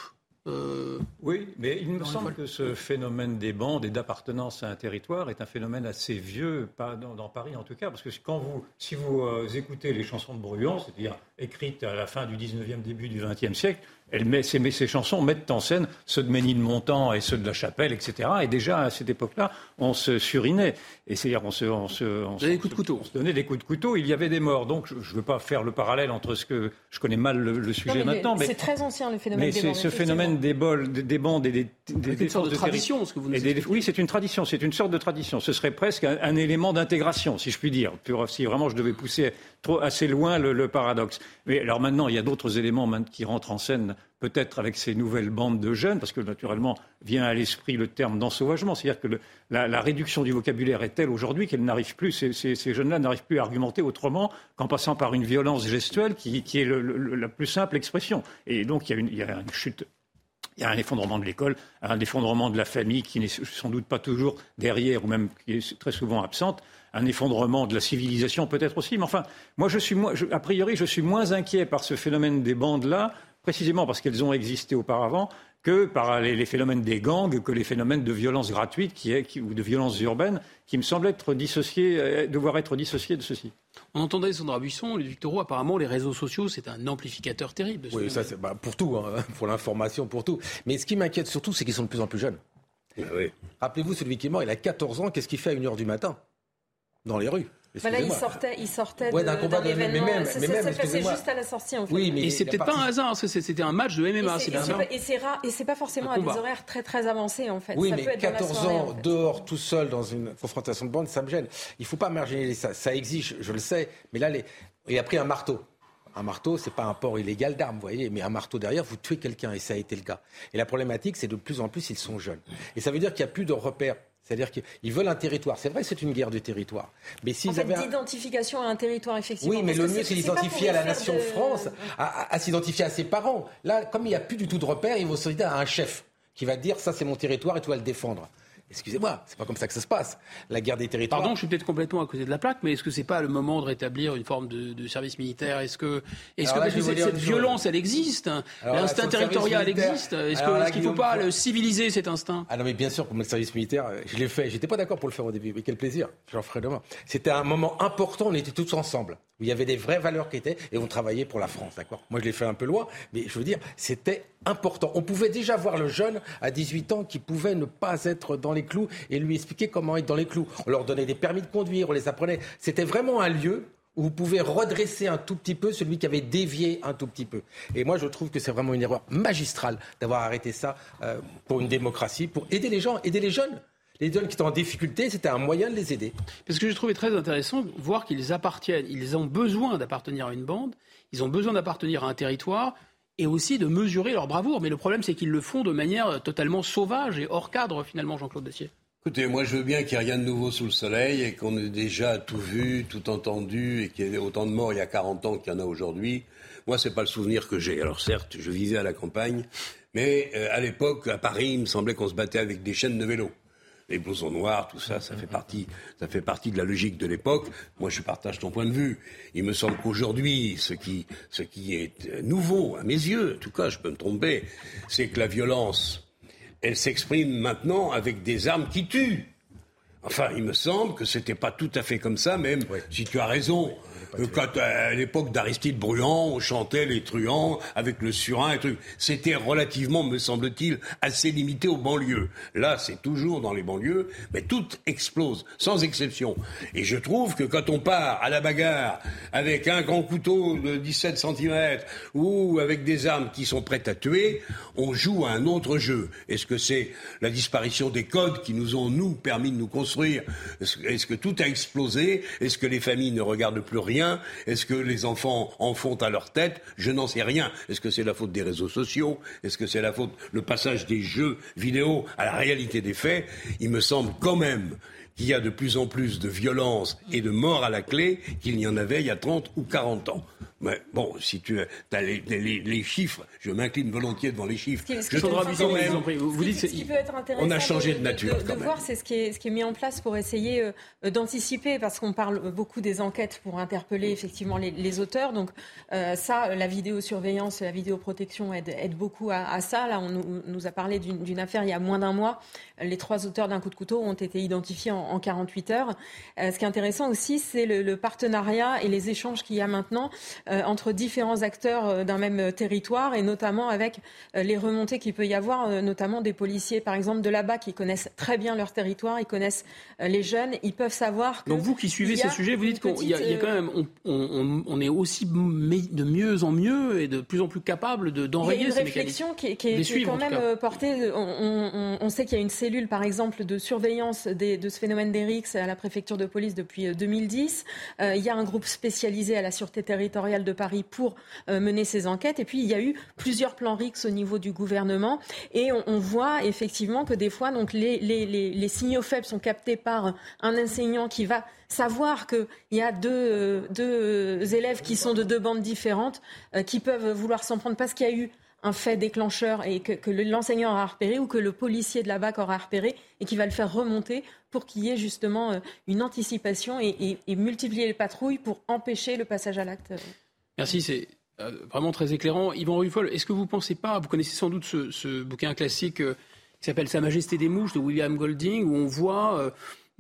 euh, oui, mais il me semble que ce phénomène des bandes et d'appartenance à un territoire est un phénomène assez vieux, pas dans, Paris en tout cas, parce que quand vous, si vous euh, écoutez les chansons de Bruyon, c'est-à-dire écrites à la fin du 19e, début du 20e siècle, elle met, ces, ces, chansons mettent en scène ceux de Ménilmontant et ceux de la Chapelle, etc. Et déjà, à cette époque-là, on se surinait. Et c'est-à-dire, on se, on se, on se, des coups de couteau. On se donnait des coups de couteau. Il y avait des morts. Donc, je ne veux pas faire le parallèle entre ce que je connais mal le, sujet maintenant. Mais c'est très ancien le phénomène mais des bandes. ce phénomène des, bols, des, bandes et des, des, des sortes de, tradition, ce que vous nous des, Oui, c'est une tradition. C'est une sorte de tradition. Ce serait presque un, un élément d'intégration, si je puis dire. Si vraiment je devais pousser trop, assez loin le, le paradoxe. Mais alors maintenant, il y a d'autres éléments qui rentrent en scène peut-être avec ces nouvelles bandes de jeunes, parce que naturellement vient à l'esprit le terme d'ensauvagement, c'est-à-dire que la, réduction du vocabulaire est telle aujourd'hui qu'elle n'arrive plus, ces, jeunes-là n'arrivent plus à argumenter autrement qu'en passant par une violence gestuelle qui, est la plus simple expression. Et donc il y a une, chute il y a un effondrement de l'école, un effondrement de la famille qui n'est sans doute pas toujours derrière ou même qui est très souvent absente, un effondrement de la civilisation peut-être aussi. Mais enfin, moi, je suis, a priori, je suis moins inquiet par ce phénomène des bandes-là précisément parce qu'elles ont existé auparavant, que par les, phénomènes des gangs, que les phénomènes de violence gratuite qui est, ou de violence urbaine, qui me semblent être dissociés, euh, devoir être dissociés de ceci. On entendait Sandra Buisson, Luc Taureau, apparemment les réseaux sociaux, c'est un amplificateur terrible. oui, ça c'est bah, pour tout, hein, pour l'information, pour tout. Mais ce qui m'inquiète surtout, c'est qu'ils sont de plus en plus jeunes. Ah Rappelez-vous, celui qui est mort, il a 14 ans, qu'est-ce qu'il fait à 1h du matin? Dans les rues bah là, il sortait, il sortait ouais, d'un combat de Mais même, ça, passait juste à la sortie, en fait. Oui, mais et c'est peut-être pas un hasard, c'était un match de MMA, c'est. Et c'est rare, et c'est pas forcément à des horaires très très avancés, en fait. Oui, ça mais peut être 14 ans dehors, tout seul, dans une confrontation de bande, ça me gêne. Il faut pas marginaliser ça. Ça existe, je le sais, mais là, les... il a pris un marteau. Un marteau, c'est pas un port illégal d'armes, vous voyez, mais un marteau derrière, vous tuez quelqu'un, et ça a été le cas. Et la problématique, c'est de plus en plus, ils sont jeunes. Et ça veut dire qu'il n'y a plus de repères. C'est-à-dire qu'ils veulent un territoire. C'est vrai que c'est une guerre de territoire. Mais s'ils en fait, avaient d'identification à un territoire, effectivement. Oui, mais le mieux, c'est d'identifier à la nation France, à, s'identifier à ses parents. Là, comme il n'y a plus du tout de repères, ils vont se dire à un chef qui va dire ça, c'est mon territoire et tu vas le défendre. Excusez-moi, c'est pas comme ça que ça se passe. La guerre des territoires. Pardon, je suis peut-être complètement à côté de la plaque, mais est-ce que c'est pas le moment de rétablir une forme de, service militaire? Est-ce que, est-ce que, parce que cette, violence, elle existe? L'instinct territorial existe? Est-ce qu'il ne faut pas le civiliser cet instinct? Ah non, mais bien sûr, pour le service militaire, je l'ai fait. J'étais pas d'accord pour le faire au début, mais quel plaisir. J'en ferai demain. C'était un moment important. On était tous ensemble. Il y avait des vraies valeurs qui étaient et on travaillait pour la France, d'accord? Moi, je l'ai fait un peu loin, mais je veux dire, c'était important. On pouvait déjà voir le jeune à 18 ans qui pouvait ne pas être dans les clous et lui expliquer comment être dans les clous. On leur donnait des permis de conduire, on les apprenait. C'était vraiment un lieu où vous pouvez redresser un tout petit peu celui qui avait dévié un tout petit peu. Et moi, je trouve que c'est vraiment une erreur magistrale d'avoir arrêté ça euh, pour une démocratie, pour aider les gens, aider les jeunes. Les jeunes qui étaient en difficulté, c'était un moyen de les aider. Parce que j'ai trouvé très intéressant voir qu'ils appartiennent, ils ont besoin d'appartenir à une bande, ils ont besoin d'appartenir à un territoire et aussi de mesurer leur bravoure. Mais le problème, c'est qu'ils le font de manière totalement sauvage et hors cadre, finalement, Jean-Claude Dessier. Écoutez, moi je veux bien qu'il n'y ait rien de nouveau sous le soleil et qu'on ait déjà tout vu, tout entendu et qu'il y ait autant de morts il y a 40 ans qu'il y en a aujourd'hui. Moi, c'est pas le souvenir que j'ai. Alors certes, je vivais à la campagne, mais euh, à l'époque, à Paris, il me semblait qu'on se battait avec des chaînes de vélo les blousons noirs, tout ça, ça fait partie, ça fait partie de la logique de l'époque. Moi, je partage ton point de vue. Il me semble qu'aujourd'hui, ce qui, ce qui est nouveau, à mes yeux, en tout cas, je peux me tromper, c'est que la violence, elle s'exprime maintenant avec des armes qui tuent. Enfin, il me semble que c'était pas tout à fait comme ça, même si tu as raison. Euh, quand, à l'époque d'Aristide Bruand, on chantait les truands avec le surin et trucs. C'était relativement, me semble-t-il, assez limité aux banlieues. Là, c'est toujours dans les banlieues, mais tout explose, sans exception. Et je trouve que quand on part à la bagarre avec un grand couteau de 17 cm ou avec des armes qui sont prêtes à tuer, on joue à un autre jeu. Est-ce que c'est la disparition des codes qui nous ont, nous, permis de nous construire? Est-ce que tout a explosé? Est-ce que les familles ne regardent plus rien? Est-ce que les enfants en font à leur tête? Je n'en sais rien. Est-ce que c'est la faute des réseaux sociaux? Est-ce que c'est la faute le passage des jeux vidéo à la réalité des faits? Il me semble quand même qu'il y a de plus en plus de violence et de morts à la clé qu'il n'y en avait il y a 30 ou 40 ans. Mais bon, si tu as les, chiffres, je m'incline volontiers devant les chiffres. Ce qui, je vous, dites, ce qui peut être intéressant on a changé de, nature. De, voir, c'est ce, qui est, ce qui est mis en place pour essayer euh, d'anticiper, parce qu'on parle beaucoup des enquêtes pour interpeller effectivement les, auteurs. Donc euh, ça, la vidéosurveillance, la vidéoprotection aide, aide beaucoup à, ça. Là, on nous, a parlé d'une affaire il y a moins d'un mois. Les trois auteurs d'un coup de couteau ont été identifiés en, 48 heures. Euh, ce qui est intéressant aussi, c'est le, le, partenariat et les échanges qu'il y a maintenant euh, entre différents acteurs euh, d'un même territoire et notamment avec les remontées qu'il peut y avoir, notamment des policiers, par exemple, de là-bas qui connaissent très bien leur territoire, ils connaissent les jeunes, ils peuvent savoir que. Donc vous qui suivez ces sujets, vous dites qu'il y, a quand même, on, est aussi de mieux en mieux et de plus en plus capable d'enrayer ces réflexion qui, qui, est, quand même portée. On, sait qu'il y a une cellule, par exemple, de surveillance de ce phénomène des à la préfecture de police depuis 2010. il y a un groupe spécialisé à la sûreté territoriale de Paris pour euh, mener ces enquêtes. Et puis, il y a eu plusieurs plans RIX au niveau du gouvernement. Et on, voit effectivement que des fois, donc, les, signaux faibles sont captés par un enseignant qui va savoir qu'il y a deux, deux, élèves qui sont de deux bandes différentes, euh, qui peuvent vouloir s'en prendre parce qu'il y a eu un fait déclencheur et que, l'enseignant aura repéré ou que le policier de la BAC aura repéré et qui va le faire remonter pour qu'il y ait justement euh, une anticipation et, multiplier les patrouilles pour empêcher le passage à l'acte. Merci, c'est euh, vraiment très éclairant. Yvan Ruffol, est-ce que vous ne pensez pas, vous connaissez sans doute ce, bouquin classique euh, qui s'appelle Sa Majesté des mouches de William Golding, où on voit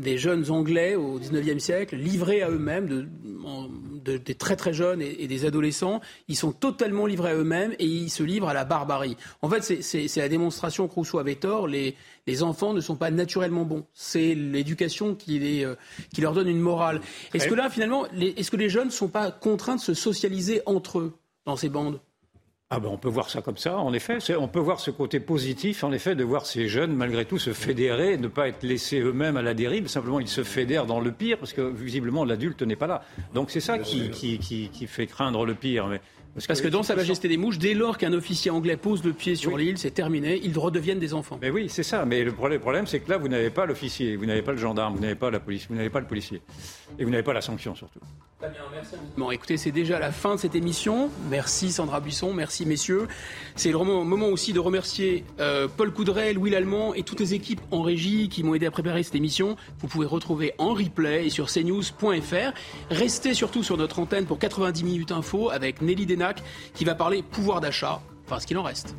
des jeunes Anglais au XIXe siècle livrés à eux-mêmes, de, des très très jeunes et, des adolescents. Ils sont totalement livrés à eux-mêmes et ils se livrent à la barbarie. En fait, c'est la démonstration que Rousseau avait tort. Les, les enfants ne sont pas naturellement bons. C'est l'éducation qui, euh, qui leur donne une morale. Est-ce que là, finalement, est-ce que les jeunes ne sont pas contraints de se socialiser entre eux dans ces bandes? Ah ben on peut voir ça comme ça, en effet. On peut voir ce côté positif, en effet, de voir ces jeunes, malgré tout, se fédérer, ne pas être laissés eux-mêmes à la dérive. Simplement, ils se fédèrent dans le pire, parce que visiblement, l'adulte n'est pas là. Donc c'est ça qui, qui, qui, fait craindre le pire. Parce, que, dans Sa Majesté des Mouches, dès lors qu'un officier anglais pose le pied sur l'île, c'est terminé, ils redeviennent des enfants. Mais oui, c'est ça. Mais le problème, c'est que là, vous n'avez pas l'officier, vous n'avez pas le gendarme, vous n'avez pas la police, vous n'avez pas le policier. Et vous n'avez pas la sanction surtout. Très bien, merci. Bon, écoutez, c'est déjà la fin de cette émission. Merci Sandra Buisson, merci messieurs. C'est le moment aussi de remercier euh, Paul Coudray, Louis Lallemand et toutes les équipes en régie qui m'ont aidé à préparer cette émission. Vous pouvez retrouver en replay et sur cnews.fr. Restez surtout sur notre antenne pour 90 minutes info avec Nelly Qui va parler pouvoir d'achat, enfin ce qu'il en reste.